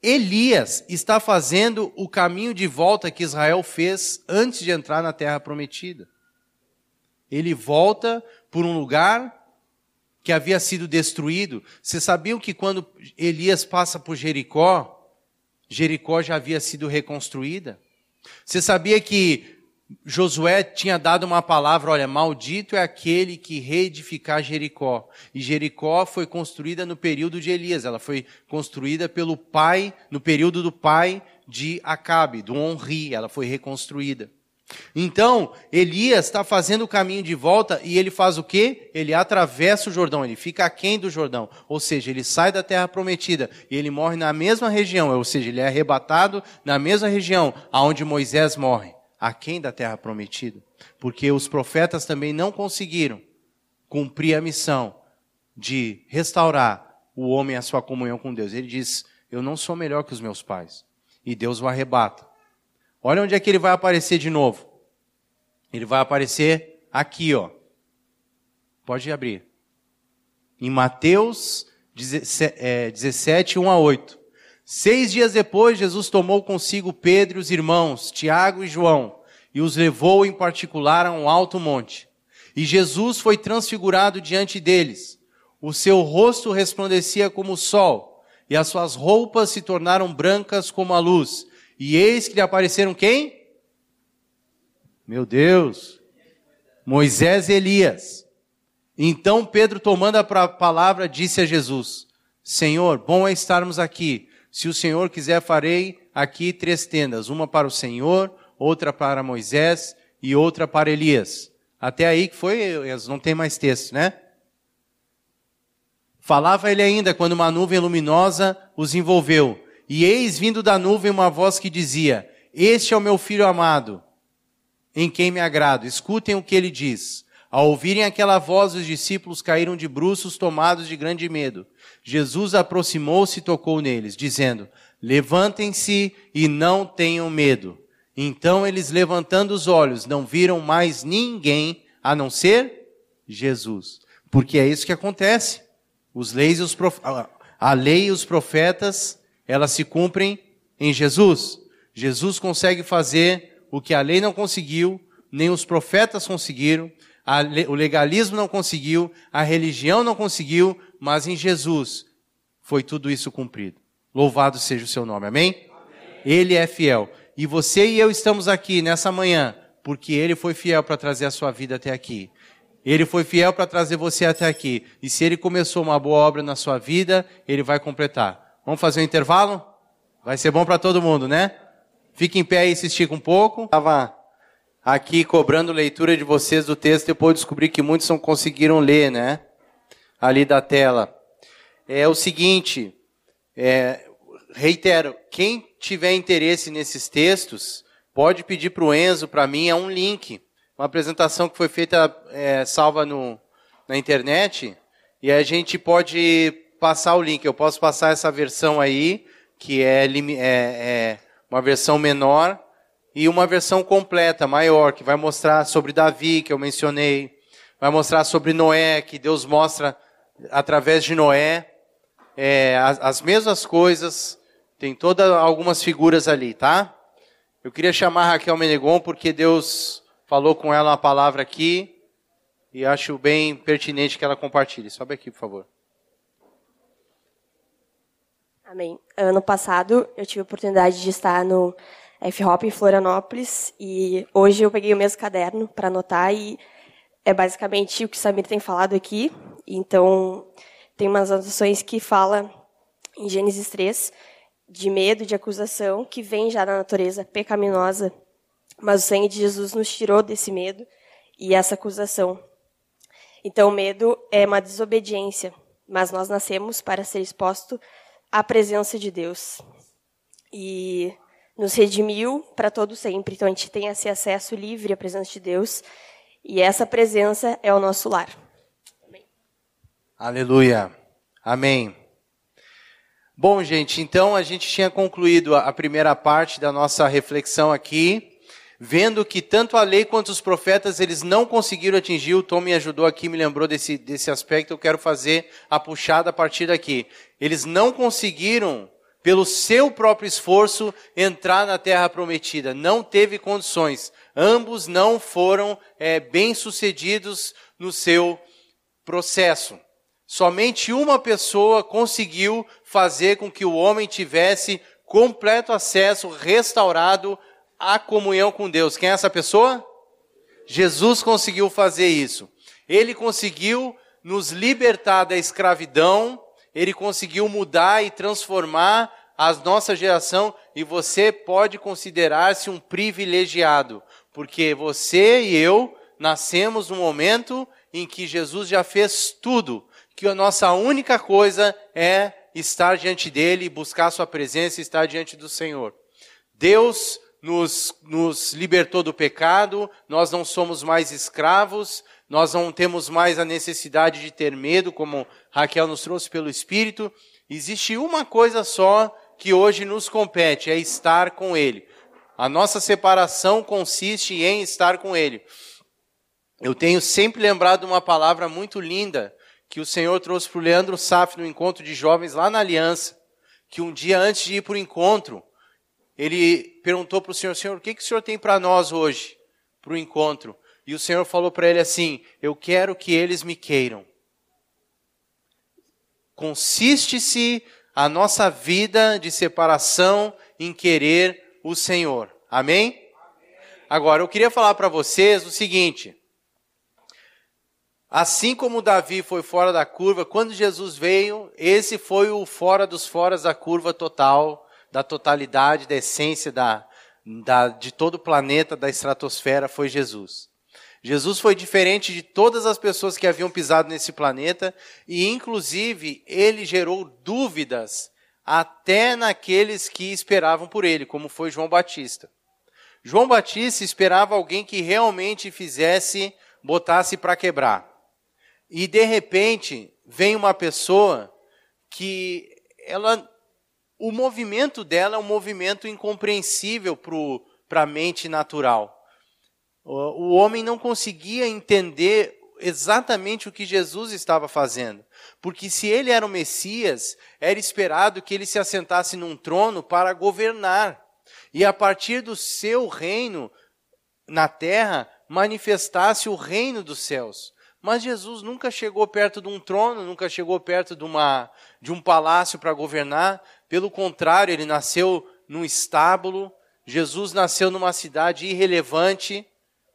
Elias está fazendo o caminho de volta que Israel fez antes de entrar na terra prometida. Ele volta por um lugar que havia sido destruído. Vocês sabiam que quando Elias passa por Jericó, Jericó já havia sido reconstruída? Você sabia que Josué tinha dado uma palavra, olha, maldito é aquele que reedificar Jericó. E Jericó foi construída no período de Elias, ela foi construída pelo pai, no período do pai de Acabe, do Onri, ela foi reconstruída. Então, Elias está fazendo o caminho de volta e ele faz o quê? Ele atravessa o Jordão, ele fica aquém do Jordão. Ou seja, ele sai da terra prometida e ele morre na mesma região, ou seja, ele é arrebatado na mesma região aonde Moisés morre aquém da terra prometida, porque os profetas também não conseguiram cumprir a missão de restaurar o homem à sua comunhão com Deus. Ele diz: Eu não sou melhor que os meus pais. E Deus o arrebata. Olha onde é que ele vai aparecer de novo. Ele vai aparecer aqui, ó. Pode abrir. Em Mateus 17, 1 é, a 8. Seis dias depois, Jesus tomou consigo Pedro e os irmãos, Tiago e João, e os levou em particular a um alto monte. E Jesus foi transfigurado diante deles. O seu rosto resplandecia como o sol, e as suas roupas se tornaram brancas como a luz. E eis que lhe apareceram quem? Meu Deus! Moisés e Elias. Então Pedro, tomando a palavra, disse a Jesus: Senhor, bom é estarmos aqui. Se o Senhor quiser, farei aqui três tendas: uma para o Senhor, outra para Moisés e outra para Elias. Até aí que foi, não tem mais texto, né? Falava ele ainda quando uma nuvem luminosa os envolveu. E eis vindo da nuvem uma voz que dizia: Este é o meu filho amado, em quem me agrado. Escutem o que ele diz. Ao ouvirem aquela voz, os discípulos caíram de bruços, tomados de grande medo. Jesus aproximou-se e tocou neles, dizendo: Levantem-se e não tenham medo. Então eles, levantando os olhos, não viram mais ninguém a não ser Jesus. Porque é isso que acontece. Os leis os prof... A lei e os profetas, elas se cumprem em Jesus. Jesus consegue fazer o que a lei não conseguiu, nem os profetas conseguiram, o legalismo não conseguiu, a religião não conseguiu, mas em Jesus foi tudo isso cumprido. Louvado seja o seu nome, amém? amém? Ele é fiel. E você e eu estamos aqui nessa manhã porque ele foi fiel para trazer a sua vida até aqui. Ele foi fiel para trazer você até aqui. E se ele começou uma boa obra na sua vida, ele vai completar. Vamos fazer um intervalo? Vai ser bom para todo mundo, né? Fique em pé e se estica um pouco. Estava aqui cobrando leitura de vocês do texto, depois descobri que muitos não conseguiram ler, né? Ali da tela. É o seguinte, é, reitero, quem tiver interesse nesses textos, pode pedir para o Enzo, para mim, é um link. Uma apresentação que foi feita, é, salva no, na internet, e a gente pode passar o link. Eu posso passar essa versão aí, que é, é, é uma versão menor, e uma versão completa, maior, que vai mostrar sobre Davi, que eu mencionei, vai mostrar sobre Noé, que Deus mostra através de Noé é, as, as mesmas coisas, tem todas algumas figuras ali, tá? Eu queria chamar Raquel Menegon porque Deus falou com ela uma palavra aqui e acho bem pertinente que ela compartilhe. Sobe aqui, por favor. Amém. Ano passado eu tive a oportunidade de estar no F-Hop em Florianópolis e hoje eu peguei o mesmo caderno para anotar e é basicamente o que o Samir tem falado aqui. Então, tem umas anotações que fala em Gênesis 3 de medo, de acusação que vem já da natureza pecaminosa, mas o sangue de Jesus nos tirou desse medo e essa acusação. Então, o medo é uma desobediência, mas nós nascemos para ser exposto à presença de Deus. E nos redimiu para todo sempre. Então a gente tem esse acesso livre à presença de Deus e essa presença é o nosso lar. Amém. Aleluia. Amém. Bom, gente, então a gente tinha concluído a primeira parte da nossa reflexão aqui, vendo que tanto a lei quanto os profetas eles não conseguiram atingir. O Tom me ajudou aqui, me lembrou desse, desse aspecto. Eu quero fazer a puxada a partir daqui. Eles não conseguiram pelo seu próprio esforço, entrar na terra prometida. Não teve condições. Ambos não foram é, bem-sucedidos no seu processo. Somente uma pessoa conseguiu fazer com que o homem tivesse completo acesso, restaurado à comunhão com Deus. Quem é essa pessoa? Jesus conseguiu fazer isso. Ele conseguiu nos libertar da escravidão ele conseguiu mudar e transformar a nossa geração e você pode considerar-se um privilegiado, porque você e eu nascemos no momento em que Jesus já fez tudo, que a nossa única coisa é estar diante dele, buscar sua presença e estar diante do Senhor. Deus nos, nos libertou do pecado, nós não somos mais escravos, nós não temos mais a necessidade de ter medo, como Raquel nos trouxe pelo Espírito. Existe uma coisa só que hoje nos compete, é estar com Ele. A nossa separação consiste em estar com Ele. Eu tenho sempre lembrado uma palavra muito linda que o Senhor trouxe para o Leandro Saf no encontro de jovens lá na Aliança, que um dia antes de ir para o encontro, ele perguntou para o Senhor, Senhor, o que, que o Senhor tem para nós hoje, para o encontro? E o Senhor falou para ele assim, eu quero que eles me queiram. Consiste-se a nossa vida de separação em querer o Senhor. Amém? Agora, eu queria falar para vocês o seguinte. Assim como Davi foi fora da curva, quando Jesus veio, esse foi o fora dos foras da curva total da totalidade, da essência da, da, de todo o planeta, da estratosfera, foi Jesus. Jesus foi diferente de todas as pessoas que haviam pisado nesse planeta e, inclusive, ele gerou dúvidas até naqueles que esperavam por ele, como foi João Batista. João Batista esperava alguém que realmente fizesse, botasse para quebrar. E de repente vem uma pessoa que ela o movimento dela é um movimento incompreensível para a mente natural. O homem não conseguia entender exatamente o que Jesus estava fazendo. Porque se ele era o Messias, era esperado que ele se assentasse num trono para governar. E a partir do seu reino na terra, manifestasse o reino dos céus. Mas Jesus nunca chegou perto de um trono, nunca chegou perto de, uma, de um palácio para governar. Pelo contrário, ele nasceu num estábulo. Jesus nasceu numa cidade irrelevante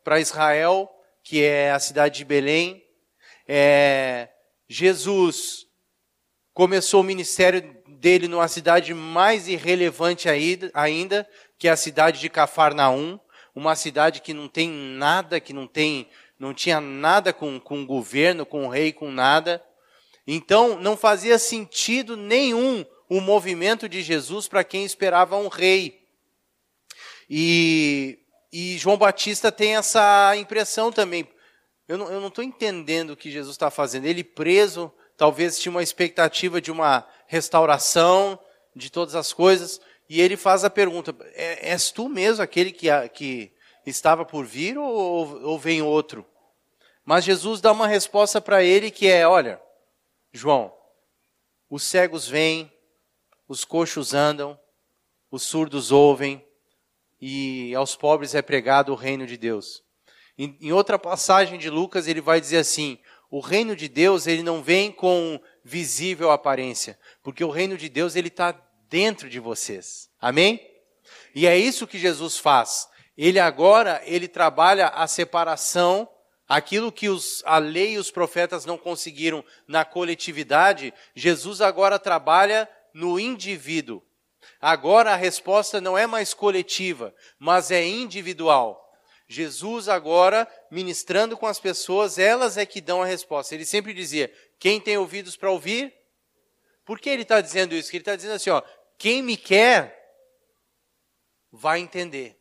para Israel, que é a cidade de Belém. É, Jesus começou o ministério dele numa cidade mais irrelevante ainda, que é a cidade de Cafarnaum, uma cidade que não tem nada, que não tem, não tinha nada com, com o governo, com o rei, com nada. Então, não fazia sentido nenhum o movimento de Jesus para quem esperava um rei. E, e João Batista tem essa impressão também. Eu não estou entendendo o que Jesus está fazendo. Ele preso, talvez tinha uma expectativa de uma restauração de todas as coisas, e ele faz a pergunta: é, És tu mesmo aquele que, que estava por vir ou, ou vem outro? Mas Jesus dá uma resposta para ele que é: Olha, João, os cegos vêm, os coxos andam, os surdos ouvem, e aos pobres é pregado o reino de Deus. Em, em outra passagem de Lucas, ele vai dizer assim: o reino de Deus ele não vem com visível aparência, porque o reino de Deus ele está dentro de vocês. Amém? E é isso que Jesus faz. Ele agora ele trabalha a separação, aquilo que os, a lei e os profetas não conseguiram na coletividade. Jesus agora trabalha no indivíduo. Agora a resposta não é mais coletiva, mas é individual. Jesus agora, ministrando com as pessoas, elas é que dão a resposta. Ele sempre dizia: quem tem ouvidos para ouvir? Por que ele está dizendo isso? Porque ele está dizendo assim: ó, quem me quer vai entender.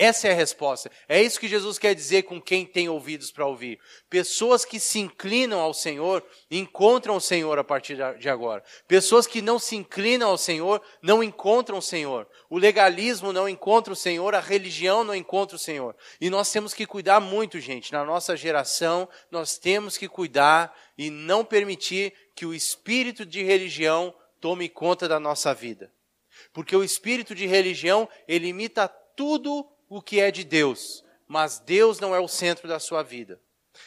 Essa é a resposta. É isso que Jesus quer dizer com quem tem ouvidos para ouvir. Pessoas que se inclinam ao Senhor encontram o Senhor a partir de agora. Pessoas que não se inclinam ao Senhor não encontram o Senhor. O legalismo não encontra o Senhor, a religião não encontra o Senhor. E nós temos que cuidar muito, gente. Na nossa geração, nós temos que cuidar e não permitir que o espírito de religião tome conta da nossa vida. Porque o espírito de religião, ele imita tudo o que é de Deus, mas Deus não é o centro da sua vida.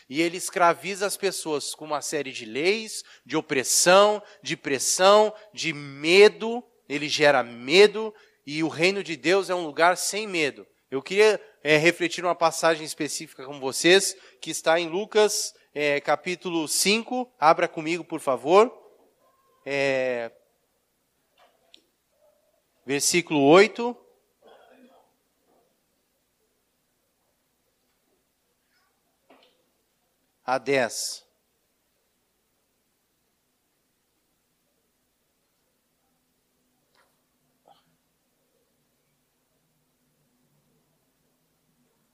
E ele escraviza as pessoas com uma série de leis, de opressão, de pressão, de medo. Ele gera medo e o reino de Deus é um lugar sem medo. Eu queria é, refletir uma passagem específica com vocês, que está em Lucas é, capítulo 5. Abra comigo, por favor. É, versículo 8. A 10.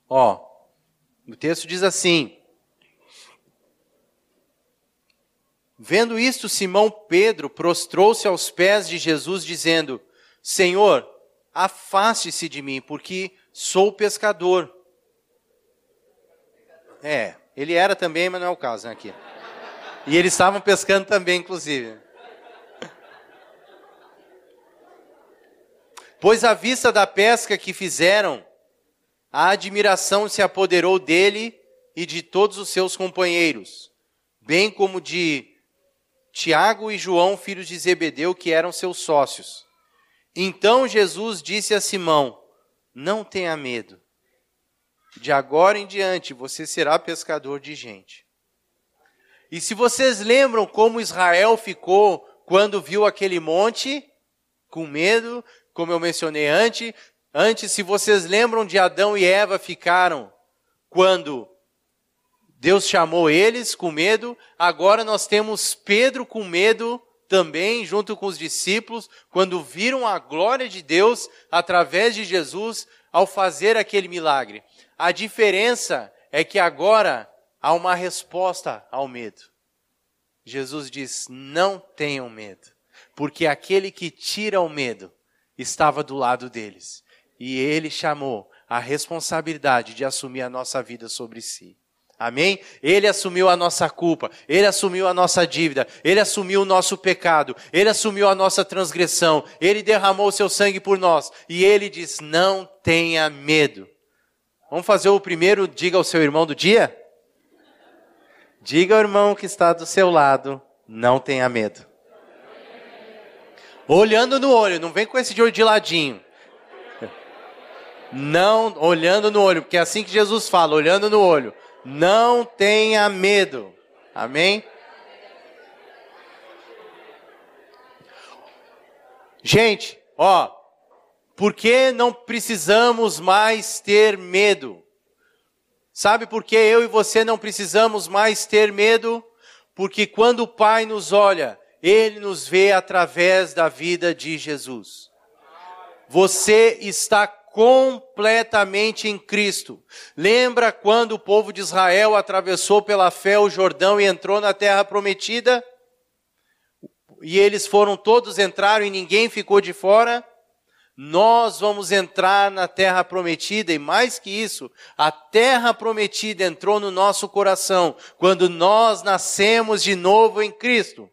Ó, o texto diz assim: Vendo isto, Simão Pedro prostrou-se aos pés de Jesus, dizendo: Senhor, afaste-se de mim, porque sou pescador. É, ele era também, mas não é o caso né, aqui. E eles estavam pescando também, inclusive. Pois à vista da pesca que fizeram, a admiração se apoderou dele e de todos os seus companheiros, bem como de Tiago e João, filhos de Zebedeu, que eram seus sócios. Então Jesus disse a Simão: Não tenha medo de agora em diante você será pescador de gente. E se vocês lembram como Israel ficou quando viu aquele monte, com medo, como eu mencionei antes, antes, se vocês lembram de Adão e Eva ficaram quando Deus chamou eles com medo, agora nós temos Pedro com medo também, junto com os discípulos, quando viram a glória de Deus através de Jesus ao fazer aquele milagre. A diferença é que agora há uma resposta ao medo. Jesus diz: não tenham medo, porque aquele que tira o medo estava do lado deles. e ele chamou a responsabilidade de assumir a nossa vida sobre si. Amém? Ele assumiu a nossa culpa, ele assumiu a nossa dívida, ele assumiu o nosso pecado, ele assumiu a nossa transgressão, ele derramou seu sangue por nós e ele diz: Não tenha medo. Vamos fazer o primeiro, diga ao seu irmão do dia? Diga ao irmão que está do seu lado: Não tenha medo. Olhando no olho, não vem com esse de olho de ladinho. Não, olhando no olho, porque é assim que Jesus fala, olhando no olho. Não tenha medo. Amém? Gente, ó, por que não precisamos mais ter medo? Sabe por que eu e você não precisamos mais ter medo? Porque quando o Pai nos olha, Ele nos vê através da vida de Jesus. Você está completamente em Cristo. Lembra quando o povo de Israel atravessou pela fé o Jordão e entrou na terra prometida? E eles foram todos entraram e ninguém ficou de fora? Nós vamos entrar na terra prometida e mais que isso, a terra prometida entrou no nosso coração quando nós nascemos de novo em Cristo.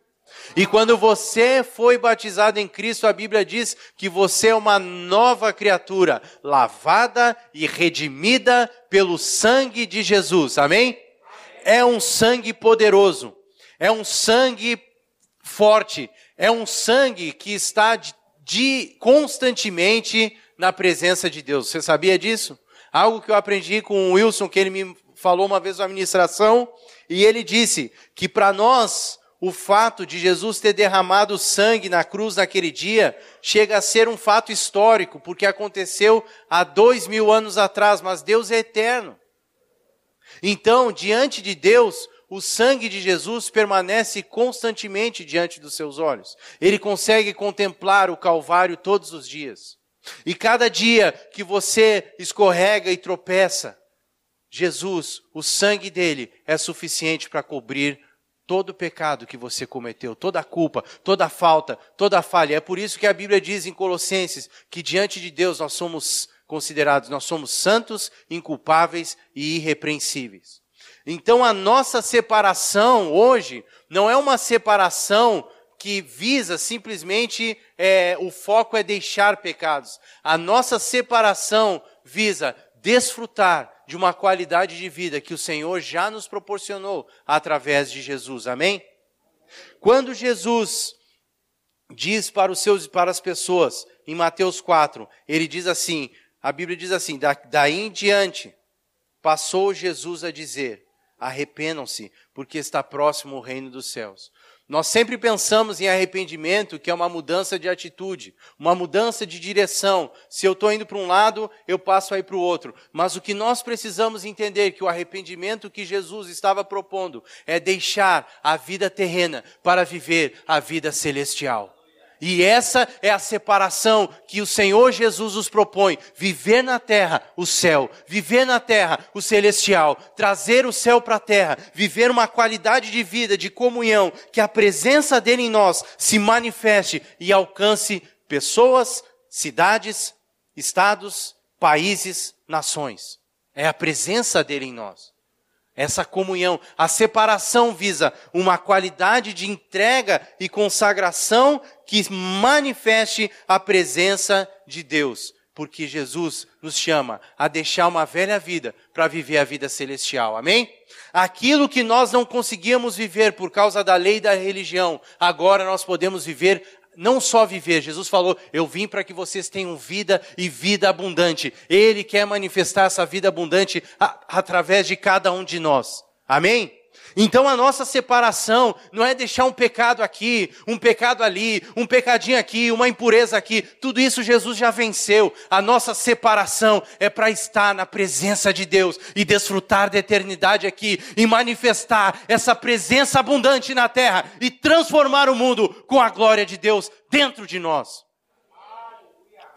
E quando você foi batizado em Cristo, a Bíblia diz que você é uma nova criatura, lavada e redimida pelo sangue de Jesus. Amém? É um sangue poderoso. É um sangue forte. É um sangue que está de, de constantemente na presença de Deus. Você sabia disso? Algo que eu aprendi com o Wilson, que ele me falou uma vez na administração, e ele disse que para nós o fato de Jesus ter derramado sangue na cruz naquele dia chega a ser um fato histórico, porque aconteceu há dois mil anos atrás, mas Deus é eterno. Então, diante de Deus, o sangue de Jesus permanece constantemente diante dos seus olhos. Ele consegue contemplar o Calvário todos os dias. E cada dia que você escorrega e tropeça, Jesus, o sangue dele é suficiente para cobrir todo o pecado que você cometeu, toda a culpa, toda a falta, toda a falha. É por isso que a Bíblia diz em Colossenses que diante de Deus nós somos considerados, nós somos santos, inculpáveis e irrepreensíveis. Então a nossa separação hoje não é uma separação que visa simplesmente é, o foco é deixar pecados. A nossa separação visa desfrutar de uma qualidade de vida que o Senhor já nos proporcionou através de Jesus. Amém? Quando Jesus diz para os seus para as pessoas em Mateus 4, ele diz assim, a Bíblia diz assim, da, daí em diante passou Jesus a dizer: arrependam-se, porque está próximo o reino dos céus. Nós sempre pensamos em arrependimento, que é uma mudança de atitude, uma mudança de direção. Se eu estou indo para um lado, eu passo aí para o outro. Mas o que nós precisamos entender que o arrependimento que Jesus estava propondo é deixar a vida terrena para viver a vida celestial. E essa é a separação que o Senhor Jesus nos propõe: viver na terra o céu, viver na terra o celestial, trazer o céu para a terra, viver uma qualidade de vida, de comunhão, que a presença dele em nós se manifeste e alcance pessoas, cidades, estados, países, nações. É a presença dele em nós. Essa comunhão, a separação visa uma qualidade de entrega e consagração que manifeste a presença de Deus, porque Jesus nos chama a deixar uma velha vida para viver a vida celestial. Amém? Aquilo que nós não conseguíamos viver por causa da lei da religião, agora nós podemos viver não só viver, Jesus falou: Eu vim para que vocês tenham vida e vida abundante. Ele quer manifestar essa vida abundante a, através de cada um de nós. Amém? Então a nossa separação não é deixar um pecado aqui, um pecado ali, um pecadinho aqui, uma impureza aqui. Tudo isso Jesus já venceu. A nossa separação é para estar na presença de Deus e desfrutar da eternidade aqui e manifestar essa presença abundante na terra e transformar o mundo com a glória de Deus dentro de nós.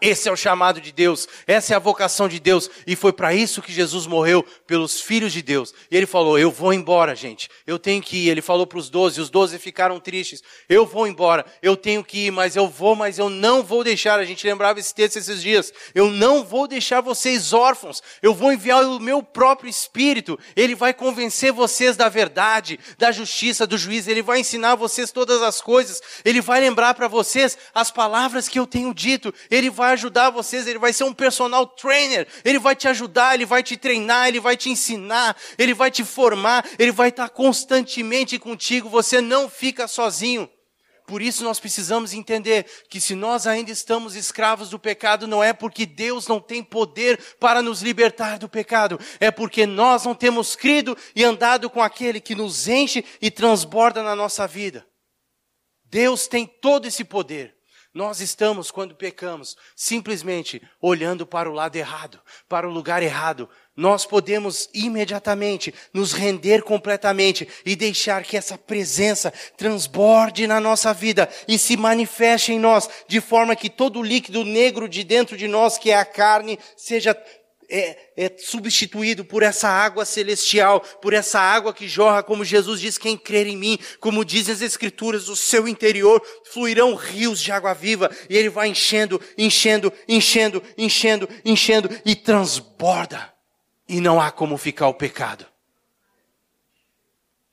Esse é o chamado de Deus, essa é a vocação de Deus, e foi para isso que Jesus morreu, pelos filhos de Deus. E ele falou: Eu vou embora, gente, eu tenho que ir. Ele falou para os doze, os doze ficaram tristes: Eu vou embora, eu tenho que ir, mas eu vou, mas eu não vou deixar. A gente lembrava esse texto esses dias: Eu não vou deixar vocês órfãos, eu vou enviar o meu próprio Espírito, ele vai convencer vocês da verdade, da justiça, do juízo, ele vai ensinar vocês todas as coisas, ele vai lembrar para vocês as palavras que eu tenho dito, ele vai ajudar vocês, ele vai ser um personal trainer, ele vai te ajudar, ele vai te treinar, ele vai te ensinar, ele vai te formar, ele vai estar constantemente contigo, você não fica sozinho. Por isso nós precisamos entender que se nós ainda estamos escravos do pecado, não é porque Deus não tem poder para nos libertar do pecado, é porque nós não temos crido e andado com aquele que nos enche e transborda na nossa vida. Deus tem todo esse poder. Nós estamos, quando pecamos, simplesmente olhando para o lado errado, para o lugar errado. Nós podemos imediatamente nos render completamente e deixar que essa presença transborde na nossa vida e se manifeste em nós, de forma que todo o líquido negro de dentro de nós, que é a carne, seja é, é, substituído por essa água celestial, por essa água que jorra, como Jesus diz, quem crer em mim, como dizem as Escrituras, do seu interior fluirão rios de água viva, e ele vai enchendo, enchendo, enchendo, enchendo, enchendo, e transborda. E não há como ficar o pecado.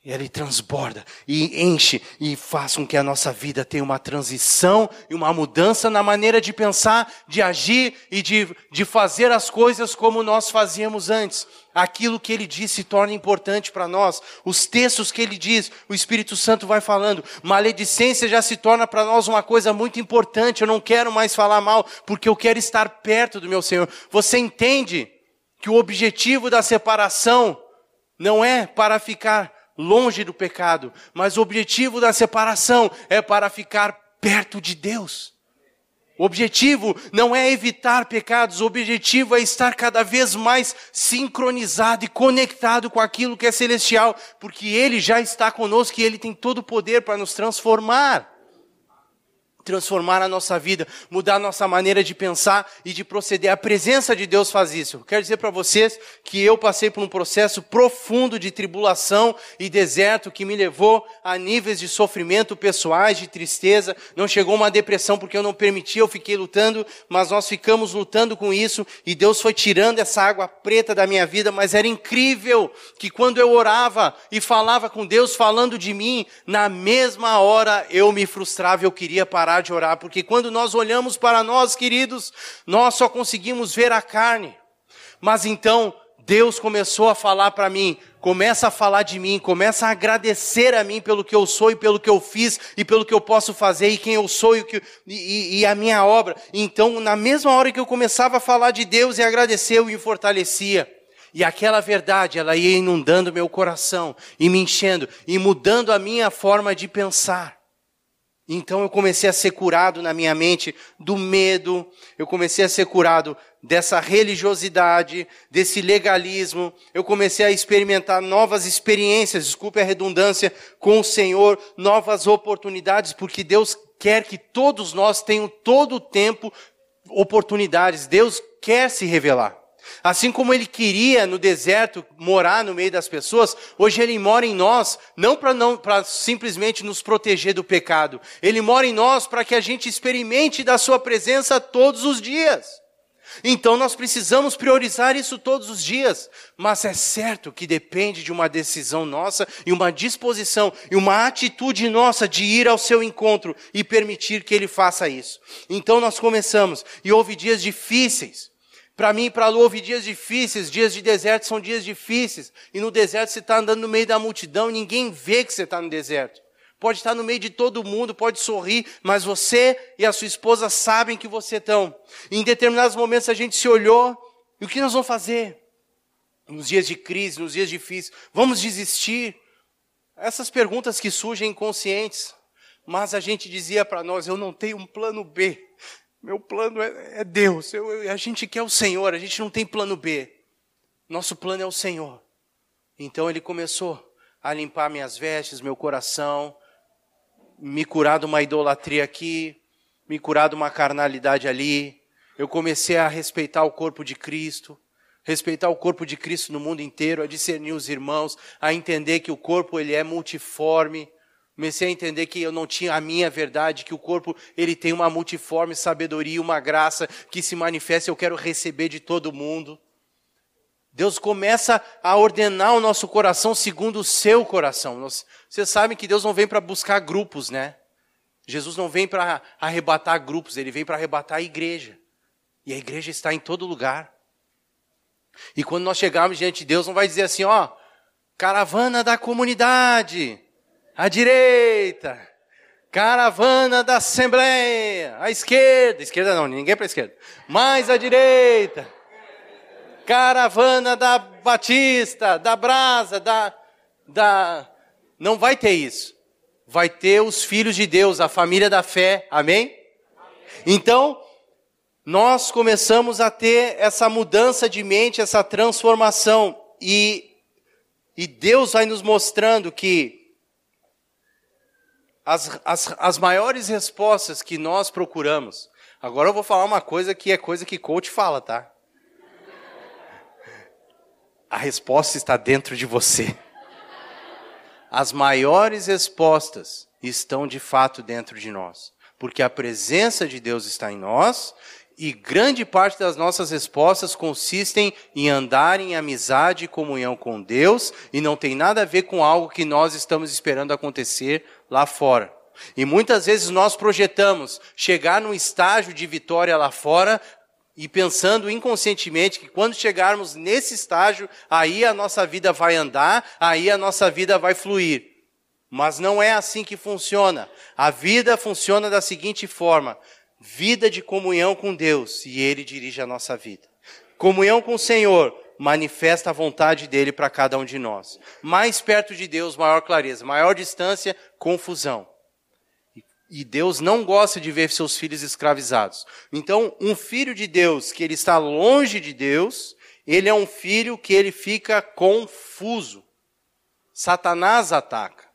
E ele transborda e enche e faz com que a nossa vida tenha uma transição e uma mudança na maneira de pensar, de agir e de, de fazer as coisas como nós fazíamos antes. Aquilo que ele diz se torna importante para nós. Os textos que ele diz, o Espírito Santo vai falando. Maledicência já se torna para nós uma coisa muito importante. Eu não quero mais falar mal, porque eu quero estar perto do meu Senhor. Você entende que o objetivo da separação não é para ficar longe do pecado, mas o objetivo da separação é para ficar perto de Deus. O objetivo não é evitar pecados, o objetivo é estar cada vez mais sincronizado e conectado com aquilo que é celestial, porque Ele já está conosco e Ele tem todo o poder para nos transformar transformar a nossa vida, mudar a nossa maneira de pensar e de proceder. A presença de Deus faz isso. Quero dizer para vocês que eu passei por um processo profundo de tribulação e deserto que me levou a níveis de sofrimento pessoais, de tristeza. Não chegou uma depressão porque eu não permiti, eu fiquei lutando, mas nós ficamos lutando com isso e Deus foi tirando essa água preta da minha vida, mas era incrível que quando eu orava e falava com Deus falando de mim, na mesma hora eu me frustrava, eu queria parar parar de orar, porque quando nós olhamos para nós, queridos, nós só conseguimos ver a carne. Mas então Deus começou a falar para mim, começa a falar de mim, começa a agradecer a mim pelo que eu sou e pelo que eu fiz e pelo que eu posso fazer e quem eu sou e, que, e, e a minha obra. Então, na mesma hora que eu começava a falar de Deus e agradecer, eu me fortalecia. E aquela verdade, ela ia inundando meu coração e me enchendo e mudando a minha forma de pensar. Então eu comecei a ser curado na minha mente do medo, eu comecei a ser curado dessa religiosidade, desse legalismo, eu comecei a experimentar novas experiências, desculpe a redundância, com o Senhor, novas oportunidades, porque Deus quer que todos nós tenham todo o tempo oportunidades, Deus quer se revelar. Assim como ele queria no deserto morar no meio das pessoas, hoje ele mora em nós, não para simplesmente nos proteger do pecado. Ele mora em nós para que a gente experimente da sua presença todos os dias. Então nós precisamos priorizar isso todos os dias, mas é certo que depende de uma decisão nossa e uma disposição e uma atitude nossa de ir ao seu encontro e permitir que ele faça isso. Então nós começamos e houve dias difíceis. Para mim, para a Lu, houve dias difíceis, dias de deserto são dias difíceis. E no deserto você está andando no meio da multidão, ninguém vê que você está no deserto. Pode estar no meio de todo mundo, pode sorrir, mas você e a sua esposa sabem que você estão. Em determinados momentos a gente se olhou, e o que nós vamos fazer? Nos dias de crise, nos dias difíceis, vamos desistir? Essas perguntas que surgem inconscientes. Mas a gente dizia para nós, eu não tenho um plano B. Meu plano é, é Deus. Eu, eu, a gente quer o Senhor, a gente não tem plano B. Nosso plano é o Senhor. Então ele começou a limpar minhas vestes, meu coração, me curar de uma idolatria aqui, me curar de uma carnalidade ali, eu comecei a respeitar o corpo de Cristo, respeitar o corpo de Cristo no mundo inteiro, a discernir os irmãos, a entender que o corpo ele é multiforme. Comecei a entender que eu não tinha a minha verdade, que o corpo ele tem uma multiforme sabedoria, uma graça que se manifesta, eu quero receber de todo mundo. Deus começa a ordenar o nosso coração segundo o seu coração. Vocês sabem que Deus não vem para buscar grupos, né? Jesus não vem para arrebatar grupos, ele vem para arrebatar a igreja. E a igreja está em todo lugar. E quando nós chegarmos diante de Deus, não vai dizer assim, ó, caravana da comunidade, à direita, caravana da assembleia, à esquerda, esquerda não, ninguém para a esquerda, mais à direita, caravana da Batista, da Brasa, da, da, não vai ter isso. Vai ter os filhos de Deus, a família da fé, amém? Então, nós começamos a ter essa mudança de mente, essa transformação, e, e Deus vai nos mostrando que as, as, as maiores respostas que nós procuramos. Agora eu vou falar uma coisa que é coisa que coach fala, tá? A resposta está dentro de você. As maiores respostas estão de fato dentro de nós, porque a presença de Deus está em nós e grande parte das nossas respostas consistem em andar em amizade e comunhão com Deus e não tem nada a ver com algo que nós estamos esperando acontecer lá fora. E muitas vezes nós projetamos chegar num estágio de vitória lá fora e pensando inconscientemente que quando chegarmos nesse estágio, aí a nossa vida vai andar, aí a nossa vida vai fluir. Mas não é assim que funciona. A vida funciona da seguinte forma: vida de comunhão com Deus e Ele dirige a nossa vida. Comunhão com o Senhor manifesta a vontade dele para cada um de nós. Mais perto de Deus, maior clareza. Maior distância, confusão. E Deus não gosta de ver seus filhos escravizados. Então, um filho de Deus que ele está longe de Deus, ele é um filho que ele fica confuso. Satanás ataca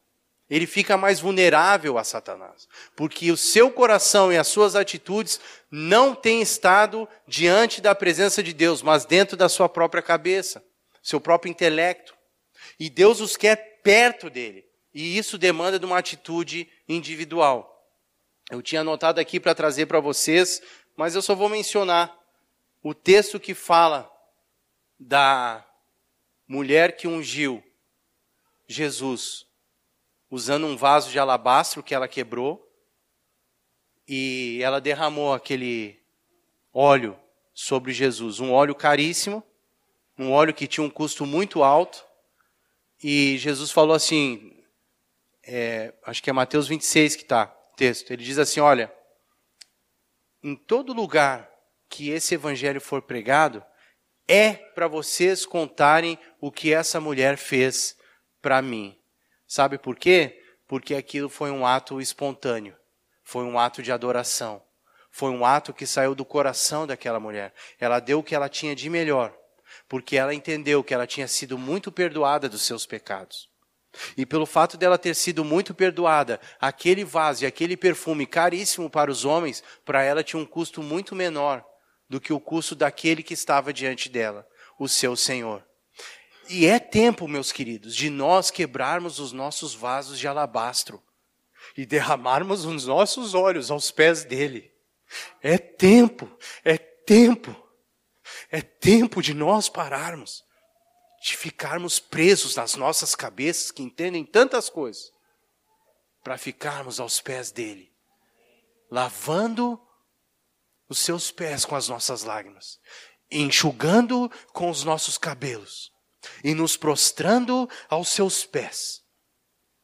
ele fica mais vulnerável a Satanás, porque o seu coração e as suas atitudes não têm estado diante da presença de Deus, mas dentro da sua própria cabeça, seu próprio intelecto. E Deus os quer perto dele, e isso demanda de uma atitude individual. Eu tinha anotado aqui para trazer para vocês, mas eu só vou mencionar o texto que fala da mulher que ungiu Jesus usando um vaso de alabastro que ela quebrou e ela derramou aquele óleo sobre Jesus, um óleo caríssimo, um óleo que tinha um custo muito alto. E Jesus falou assim, é, acho que é Mateus 26 que está o texto. Ele diz assim: Olha, em todo lugar que esse evangelho for pregado, é para vocês contarem o que essa mulher fez para mim. Sabe por quê? Porque aquilo foi um ato espontâneo, foi um ato de adoração, foi um ato que saiu do coração daquela mulher. Ela deu o que ela tinha de melhor, porque ela entendeu que ela tinha sido muito perdoada dos seus pecados. E pelo fato dela ter sido muito perdoada, aquele vaso e aquele perfume caríssimo para os homens, para ela tinha um custo muito menor do que o custo daquele que estava diante dela, o seu Senhor. E é tempo, meus queridos, de nós quebrarmos os nossos vasos de alabastro e derramarmos os nossos olhos aos pés dele. É tempo, é tempo, é tempo de nós pararmos, de ficarmos presos nas nossas cabeças que entendem tantas coisas, para ficarmos aos pés dele, lavando os seus pés com as nossas lágrimas, enxugando com os nossos cabelos e nos prostrando aos seus pés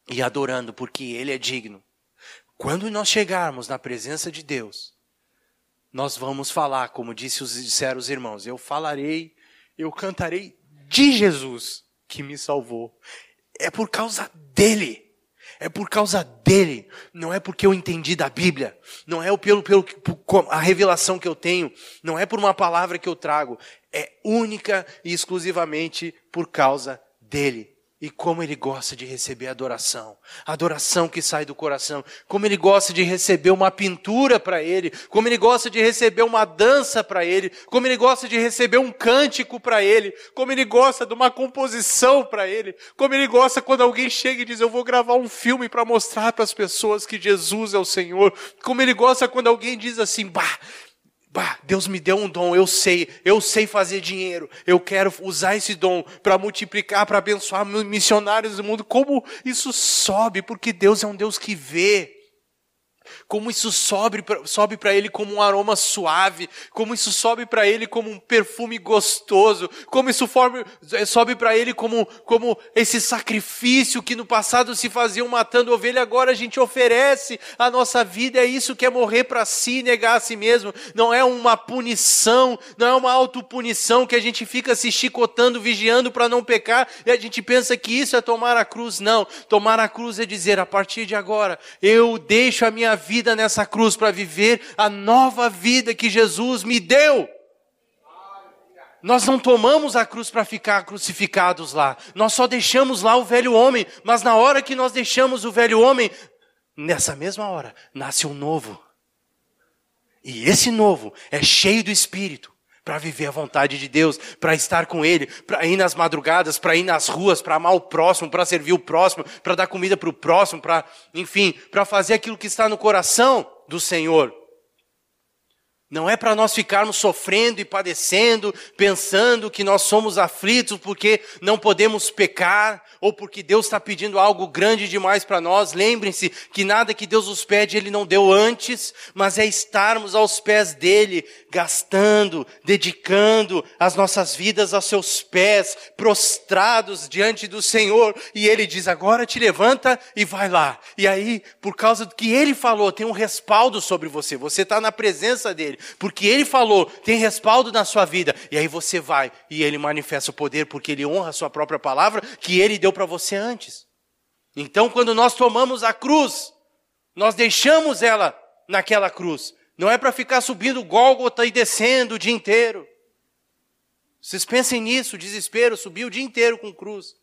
e adorando, porque Ele é digno. Quando nós chegarmos na presença de Deus, nós vamos falar, como disse os, disseram os irmãos, eu falarei, eu cantarei de Jesus que me salvou. É por causa dele. É por causa dele, não é porque eu entendi da Bíblia, não é pelo, pelo a revelação que eu tenho, não é por uma palavra que eu trago, é única e exclusivamente por causa dele. E como ele gosta de receber adoração, adoração que sai do coração. Como ele gosta de receber uma pintura para ele, como ele gosta de receber uma dança para ele, como ele gosta de receber um cântico para ele, como ele gosta de uma composição para ele, como ele gosta quando alguém chega e diz: "Eu vou gravar um filme para mostrar para as pessoas que Jesus é o Senhor". Como ele gosta quando alguém diz assim: "Bah, Bah, Deus me deu um dom, eu sei, eu sei fazer dinheiro, eu quero usar esse dom para multiplicar, para abençoar missionários do mundo. Como isso sobe? Porque Deus é um Deus que vê como isso sobe, sobe para ele como um aroma suave, como isso sobe para ele como um perfume gostoso, como isso forme, sobe para ele como, como esse sacrifício que no passado se faziam matando ovelha, agora a gente oferece a nossa vida, é isso que é morrer para si, negar a si mesmo, não é uma punição, não é uma autopunição que a gente fica se chicotando, vigiando para não pecar, e a gente pensa que isso é tomar a cruz, não, tomar a cruz é dizer, a partir de agora, eu deixo a minha vida vida nessa cruz para viver a nova vida que Jesus me deu. Nós não tomamos a cruz para ficar crucificados lá. Nós só deixamos lá o velho homem. Mas na hora que nós deixamos o velho homem, nessa mesma hora, nasce um novo. E esse novo é cheio do Espírito para viver a vontade de Deus, para estar com Ele, para ir nas madrugadas, para ir nas ruas, para amar o próximo, para servir o próximo, para dar comida para o próximo, para, enfim, para fazer aquilo que está no coração do Senhor. Não é para nós ficarmos sofrendo e padecendo, pensando que nós somos aflitos porque não podemos pecar ou porque Deus está pedindo algo grande demais para nós. Lembrem-se que nada que Deus nos pede Ele não deu antes, mas é estarmos aos pés dele, gastando, dedicando as nossas vidas aos seus pés, prostrados diante do Senhor. E Ele diz: agora te levanta e vai lá. E aí, por causa do que Ele falou, tem um respaldo sobre você. Você está na presença dele porque ele falou, tem respaldo na sua vida, e aí você vai e ele manifesta o poder porque ele honra a sua própria palavra que ele deu para você antes. Então, quando nós tomamos a cruz, nós deixamos ela naquela cruz. Não é para ficar subindo Gólgota e descendo o dia inteiro. Vocês pensem nisso, desespero, subir o dia inteiro com cruz.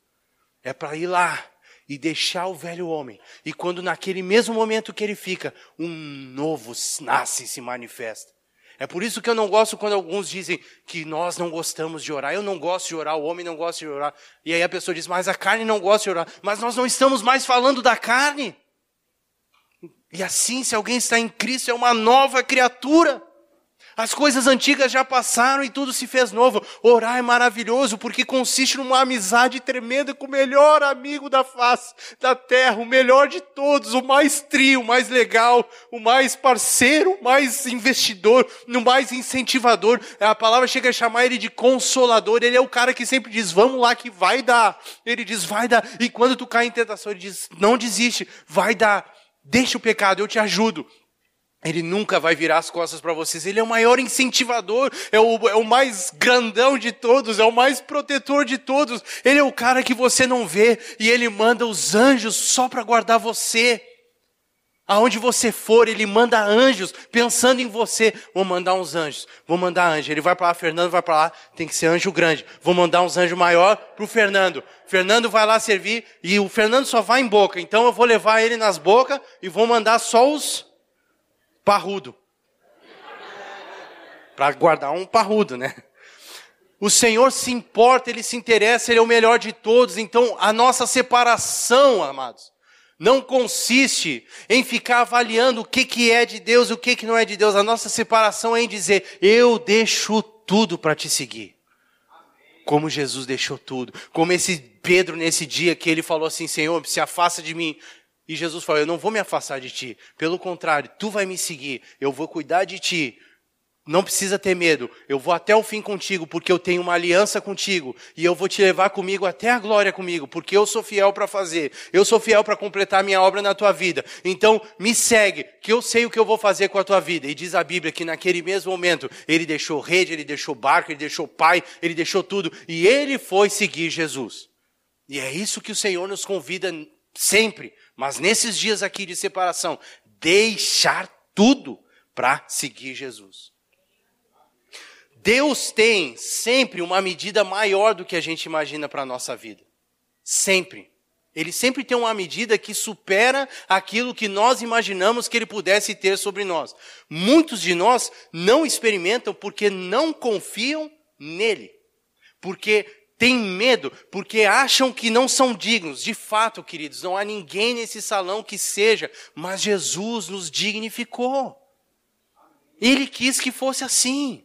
É para ir lá e deixar o velho homem. E quando naquele mesmo momento que ele fica, um novo nasce e se manifesta. É por isso que eu não gosto quando alguns dizem que nós não gostamos de orar. Eu não gosto de orar, o homem não gosta de orar. E aí a pessoa diz, mas a carne não gosta de orar. Mas nós não estamos mais falando da carne. E assim, se alguém está em Cristo, é uma nova criatura. As coisas antigas já passaram e tudo se fez novo. Orar é maravilhoso porque consiste numa amizade tremenda com o melhor amigo da face da terra, o melhor de todos, o mais trio, o mais legal, o mais parceiro, o mais investidor, o mais incentivador. A palavra chega a chamar ele de consolador. Ele é o cara que sempre diz: "Vamos lá que vai dar". Ele diz: "Vai dar". E quando tu cai em tentação, ele diz: "Não desiste, vai dar". Deixa o pecado, eu te ajudo. Ele nunca vai virar as costas para vocês. Ele é o maior incentivador, é o, é o mais grandão de todos, é o mais protetor de todos. Ele é o cara que você não vê e ele manda os anjos só para guardar você. Aonde você for, ele manda anjos pensando em você. Vou mandar uns anjos, vou mandar anjo. Ele vai para lá, Fernando vai para lá, tem que ser anjo grande. Vou mandar uns anjos maior pro Fernando. Fernando vai lá servir e o Fernando só vai em boca. Então eu vou levar ele nas bocas e vou mandar só os parrudo. Para guardar um parrudo, né? O Senhor se importa, Ele se interessa, Ele é o melhor de todos. Então, a nossa separação, amados, não consiste em ficar avaliando o que, que é de Deus e o que, que não é de Deus. A nossa separação é em dizer: Eu deixo tudo para te seguir. Como Jesus deixou tudo. Como esse Pedro, nesse dia que ele falou assim: Senhor, se afasta de mim. E Jesus falou: Eu não vou me afastar de ti. Pelo contrário, tu vai me seguir. Eu vou cuidar de ti. Não precisa ter medo. Eu vou até o fim contigo, porque eu tenho uma aliança contigo. E eu vou te levar comigo até a glória comigo, porque eu sou fiel para fazer. Eu sou fiel para completar minha obra na tua vida. Então, me segue, que eu sei o que eu vou fazer com a tua vida. E diz a Bíblia que naquele mesmo momento, ele deixou rede, ele deixou barco, ele deixou pai, ele deixou tudo. E ele foi seguir Jesus. E é isso que o Senhor nos convida sempre mas nesses dias aqui de separação, deixar tudo para seguir Jesus. Deus tem sempre uma medida maior do que a gente imagina para a nossa vida. Sempre. Ele sempre tem uma medida que supera aquilo que nós imaginamos que ele pudesse ter sobre nós. Muitos de nós não experimentam porque não confiam nele. Porque têm medo, porque acham que não são dignos. De fato, queridos, não há ninguém nesse salão que seja, mas Jesus nos dignificou. Ele quis que fosse assim.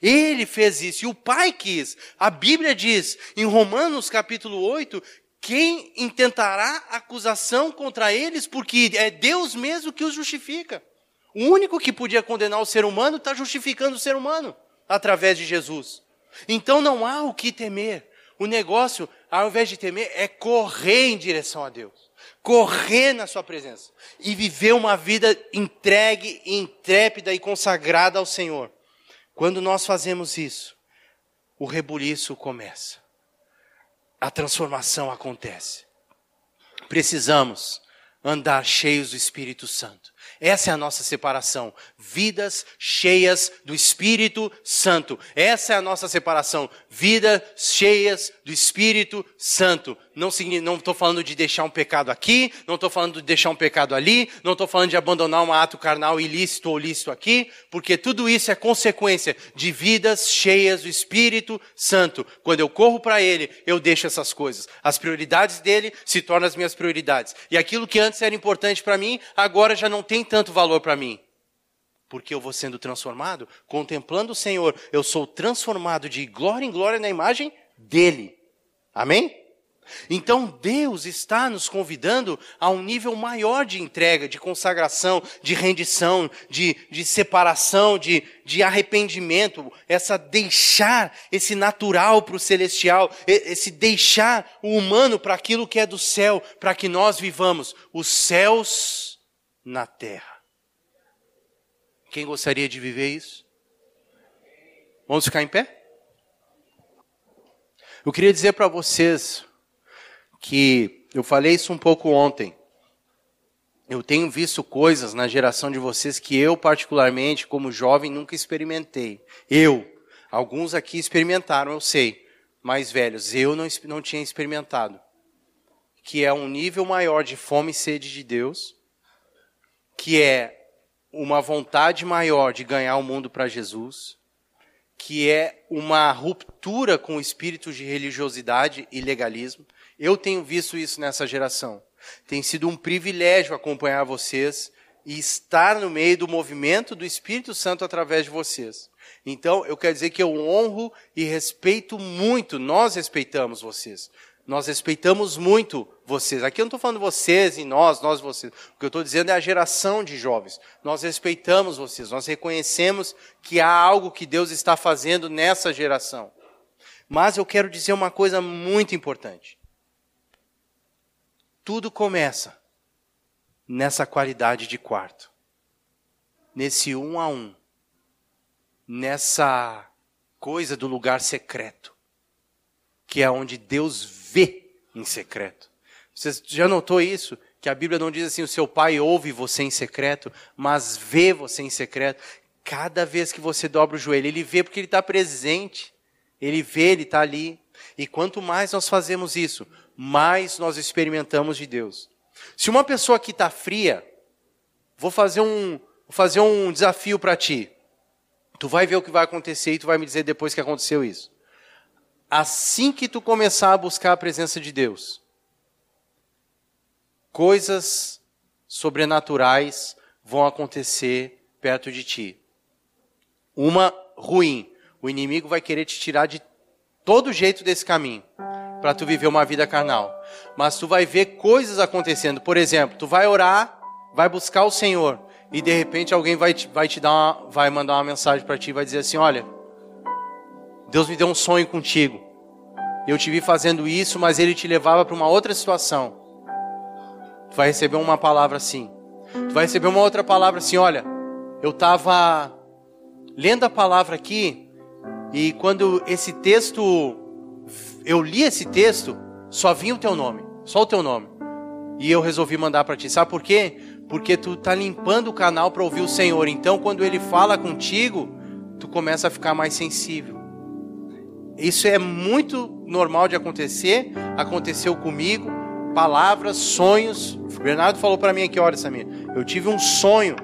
Ele fez isso e o Pai quis. A Bíblia diz em Romanos capítulo 8 quem intentará acusação contra eles, porque é Deus mesmo que os justifica. O único que podia condenar o ser humano está justificando o ser humano através de Jesus. Então não há o que temer. O negócio, ao invés de temer, é correr em direção a Deus. Correr na sua presença. E viver uma vida entregue, intrépida e consagrada ao Senhor. Quando nós fazemos isso, o rebuliço começa a transformação acontece. Precisamos andar cheios do Espírito Santo. Essa é a nossa separação. Vidas cheias do Espírito Santo. Essa é a nossa separação. Vidas cheias do Espírito Santo. Não estou falando de deixar um pecado aqui, não estou falando de deixar um pecado ali, não estou falando de abandonar um ato carnal ilícito ou lícito aqui, porque tudo isso é consequência de vidas cheias do Espírito Santo. Quando eu corro para Ele, eu deixo essas coisas. As prioridades dele se tornam as minhas prioridades. E aquilo que antes era importante para mim, agora já não tem tanto valor para mim. Porque eu vou sendo transformado, contemplando o Senhor, eu sou transformado de glória em glória na imagem dele. Amém? Então Deus está nos convidando a um nível maior de entrega, de consagração, de rendição, de, de separação, de, de arrependimento, essa deixar esse natural para o celestial, esse deixar o humano para aquilo que é do céu, para que nós vivamos os céus na terra. Quem gostaria de viver isso? Vamos ficar em pé? Eu queria dizer para vocês que eu falei isso um pouco ontem. Eu tenho visto coisas na geração de vocês que eu, particularmente, como jovem, nunca experimentei. Eu. Alguns aqui experimentaram, eu sei. Mais velhos, eu não, não tinha experimentado. Que é um nível maior de fome e sede de Deus. Que é uma vontade maior de ganhar o mundo para Jesus, que é uma ruptura com o espírito de religiosidade e legalismo. Eu tenho visto isso nessa geração. Tem sido um privilégio acompanhar vocês e estar no meio do movimento do Espírito Santo através de vocês. Então, eu quero dizer que eu honro e respeito muito, nós respeitamos vocês. Nós respeitamos muito vocês. Aqui eu não estou falando vocês e nós, nós e vocês. O que eu estou dizendo é a geração de jovens. Nós respeitamos vocês. Nós reconhecemos que há algo que Deus está fazendo nessa geração. Mas eu quero dizer uma coisa muito importante. Tudo começa nessa qualidade de quarto. Nesse um a um. Nessa coisa do lugar secreto. Que é onde Deus vê em secreto. Você já notou isso? Que a Bíblia não diz assim: o seu pai ouve você em secreto, mas vê você em secreto. Cada vez que você dobra o joelho, ele vê porque ele está presente. Ele vê, ele está ali. E quanto mais nós fazemos isso, mais nós experimentamos de Deus. Se uma pessoa aqui está fria, vou fazer um, vou fazer um desafio para ti. Tu vai ver o que vai acontecer e tu vai me dizer depois que aconteceu isso. Assim que tu começar a buscar a presença de Deus, coisas sobrenaturais vão acontecer perto de ti. Uma ruim. O inimigo vai querer te tirar de todo jeito desse caminho para tu viver uma vida carnal. Mas tu vai ver coisas acontecendo. Por exemplo, tu vai orar, vai buscar o Senhor e de repente alguém vai te, vai te dar uma, vai mandar uma mensagem para ti, vai dizer assim, olha, Deus me deu um sonho contigo. Eu te vi fazendo isso, mas ele te levava para uma outra situação. Tu vai receber uma palavra assim. Tu vai receber uma outra palavra assim: olha, eu estava lendo a palavra aqui, e quando esse texto, eu li esse texto, só vinha o teu nome, só o teu nome. E eu resolvi mandar para ti. Sabe por quê? Porque tu tá limpando o canal para ouvir o Senhor. Então, quando ele fala contigo, tu começa a ficar mais sensível. Isso é muito normal de acontecer, aconteceu comigo. Palavras, sonhos. O Bernardo falou para mim aqui, olha, Samir, eu tive um sonho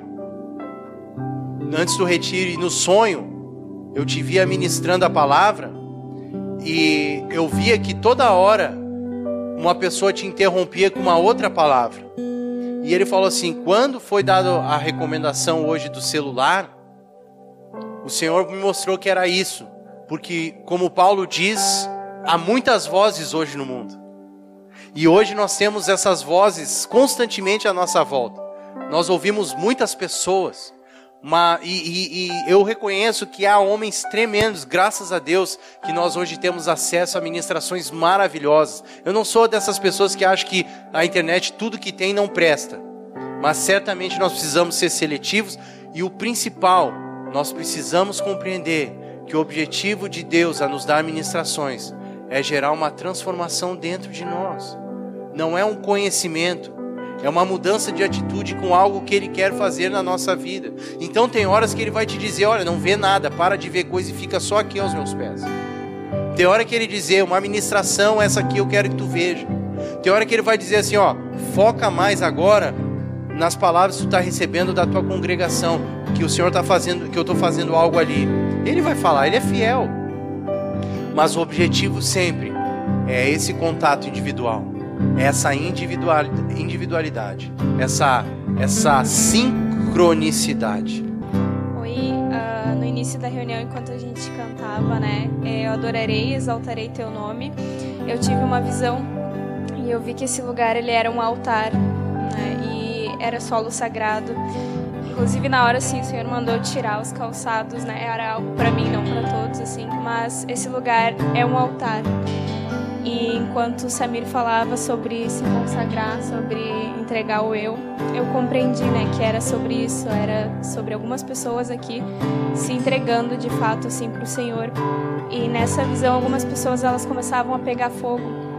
antes do retiro e no sonho eu te via ministrando a palavra e eu via que toda hora uma pessoa te interrompia com uma outra palavra. E ele falou assim: quando foi dada a recomendação hoje do celular, o Senhor me mostrou que era isso. Porque, como Paulo diz, há muitas vozes hoje no mundo. E hoje nós temos essas vozes constantemente à nossa volta. Nós ouvimos muitas pessoas. Mas, e, e, e, eu reconheço que há homens tremendos, graças a Deus, que nós hoje temos acesso a ministrações maravilhosas. Eu não sou dessas pessoas que acham que a internet, tudo que tem, não presta. Mas certamente nós precisamos ser seletivos e o principal, nós precisamos compreender que o objetivo de Deus a nos dar ministrações é gerar uma transformação dentro de nós. Não é um conhecimento, é uma mudança de atitude com algo que Ele quer fazer na nossa vida. Então tem horas que Ele vai te dizer: olha, não vê nada, para de ver coisa e fica só aqui aos meus pés. Tem hora que Ele dizer: uma ministração, essa aqui eu quero que tu veja. Tem hora que Ele vai dizer assim: ó, foca mais agora nas palavras que tu está recebendo da tua congregação, que o Senhor está fazendo, que eu estou fazendo algo ali. Ele vai falar, ele é fiel. Mas o objetivo sempre é esse contato individual, essa individualidade, essa, essa sincronicidade. Oi, uh, no início da reunião, enquanto a gente cantava, né? É, eu adorarei, exaltarei teu nome. Eu tive uma visão e eu vi que esse lugar ele era um altar, né? E era solo sagrado. Inclusive na hora assim, o Senhor mandou tirar os calçados, né? Era algo para mim, não para todos assim, mas esse lugar é um altar. E enquanto o Samir falava sobre se consagrar, sobre entregar o eu, eu compreendi, né, que era sobre isso, era sobre algumas pessoas aqui se entregando de fato assim para o Senhor. E nessa visão, algumas pessoas elas começavam a pegar fogo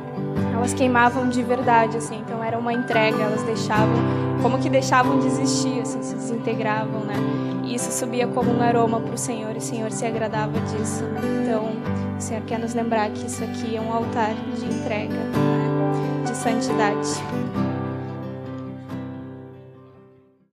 elas queimavam de verdade, assim, então era uma entrega, elas deixavam, como que deixavam de existir, assim, se desintegravam, né? Isso subia como um aroma para o Senhor, e o Senhor se agradava disso? Então, o Senhor quer nos lembrar que isso aqui é um altar de entrega, né? de santidade.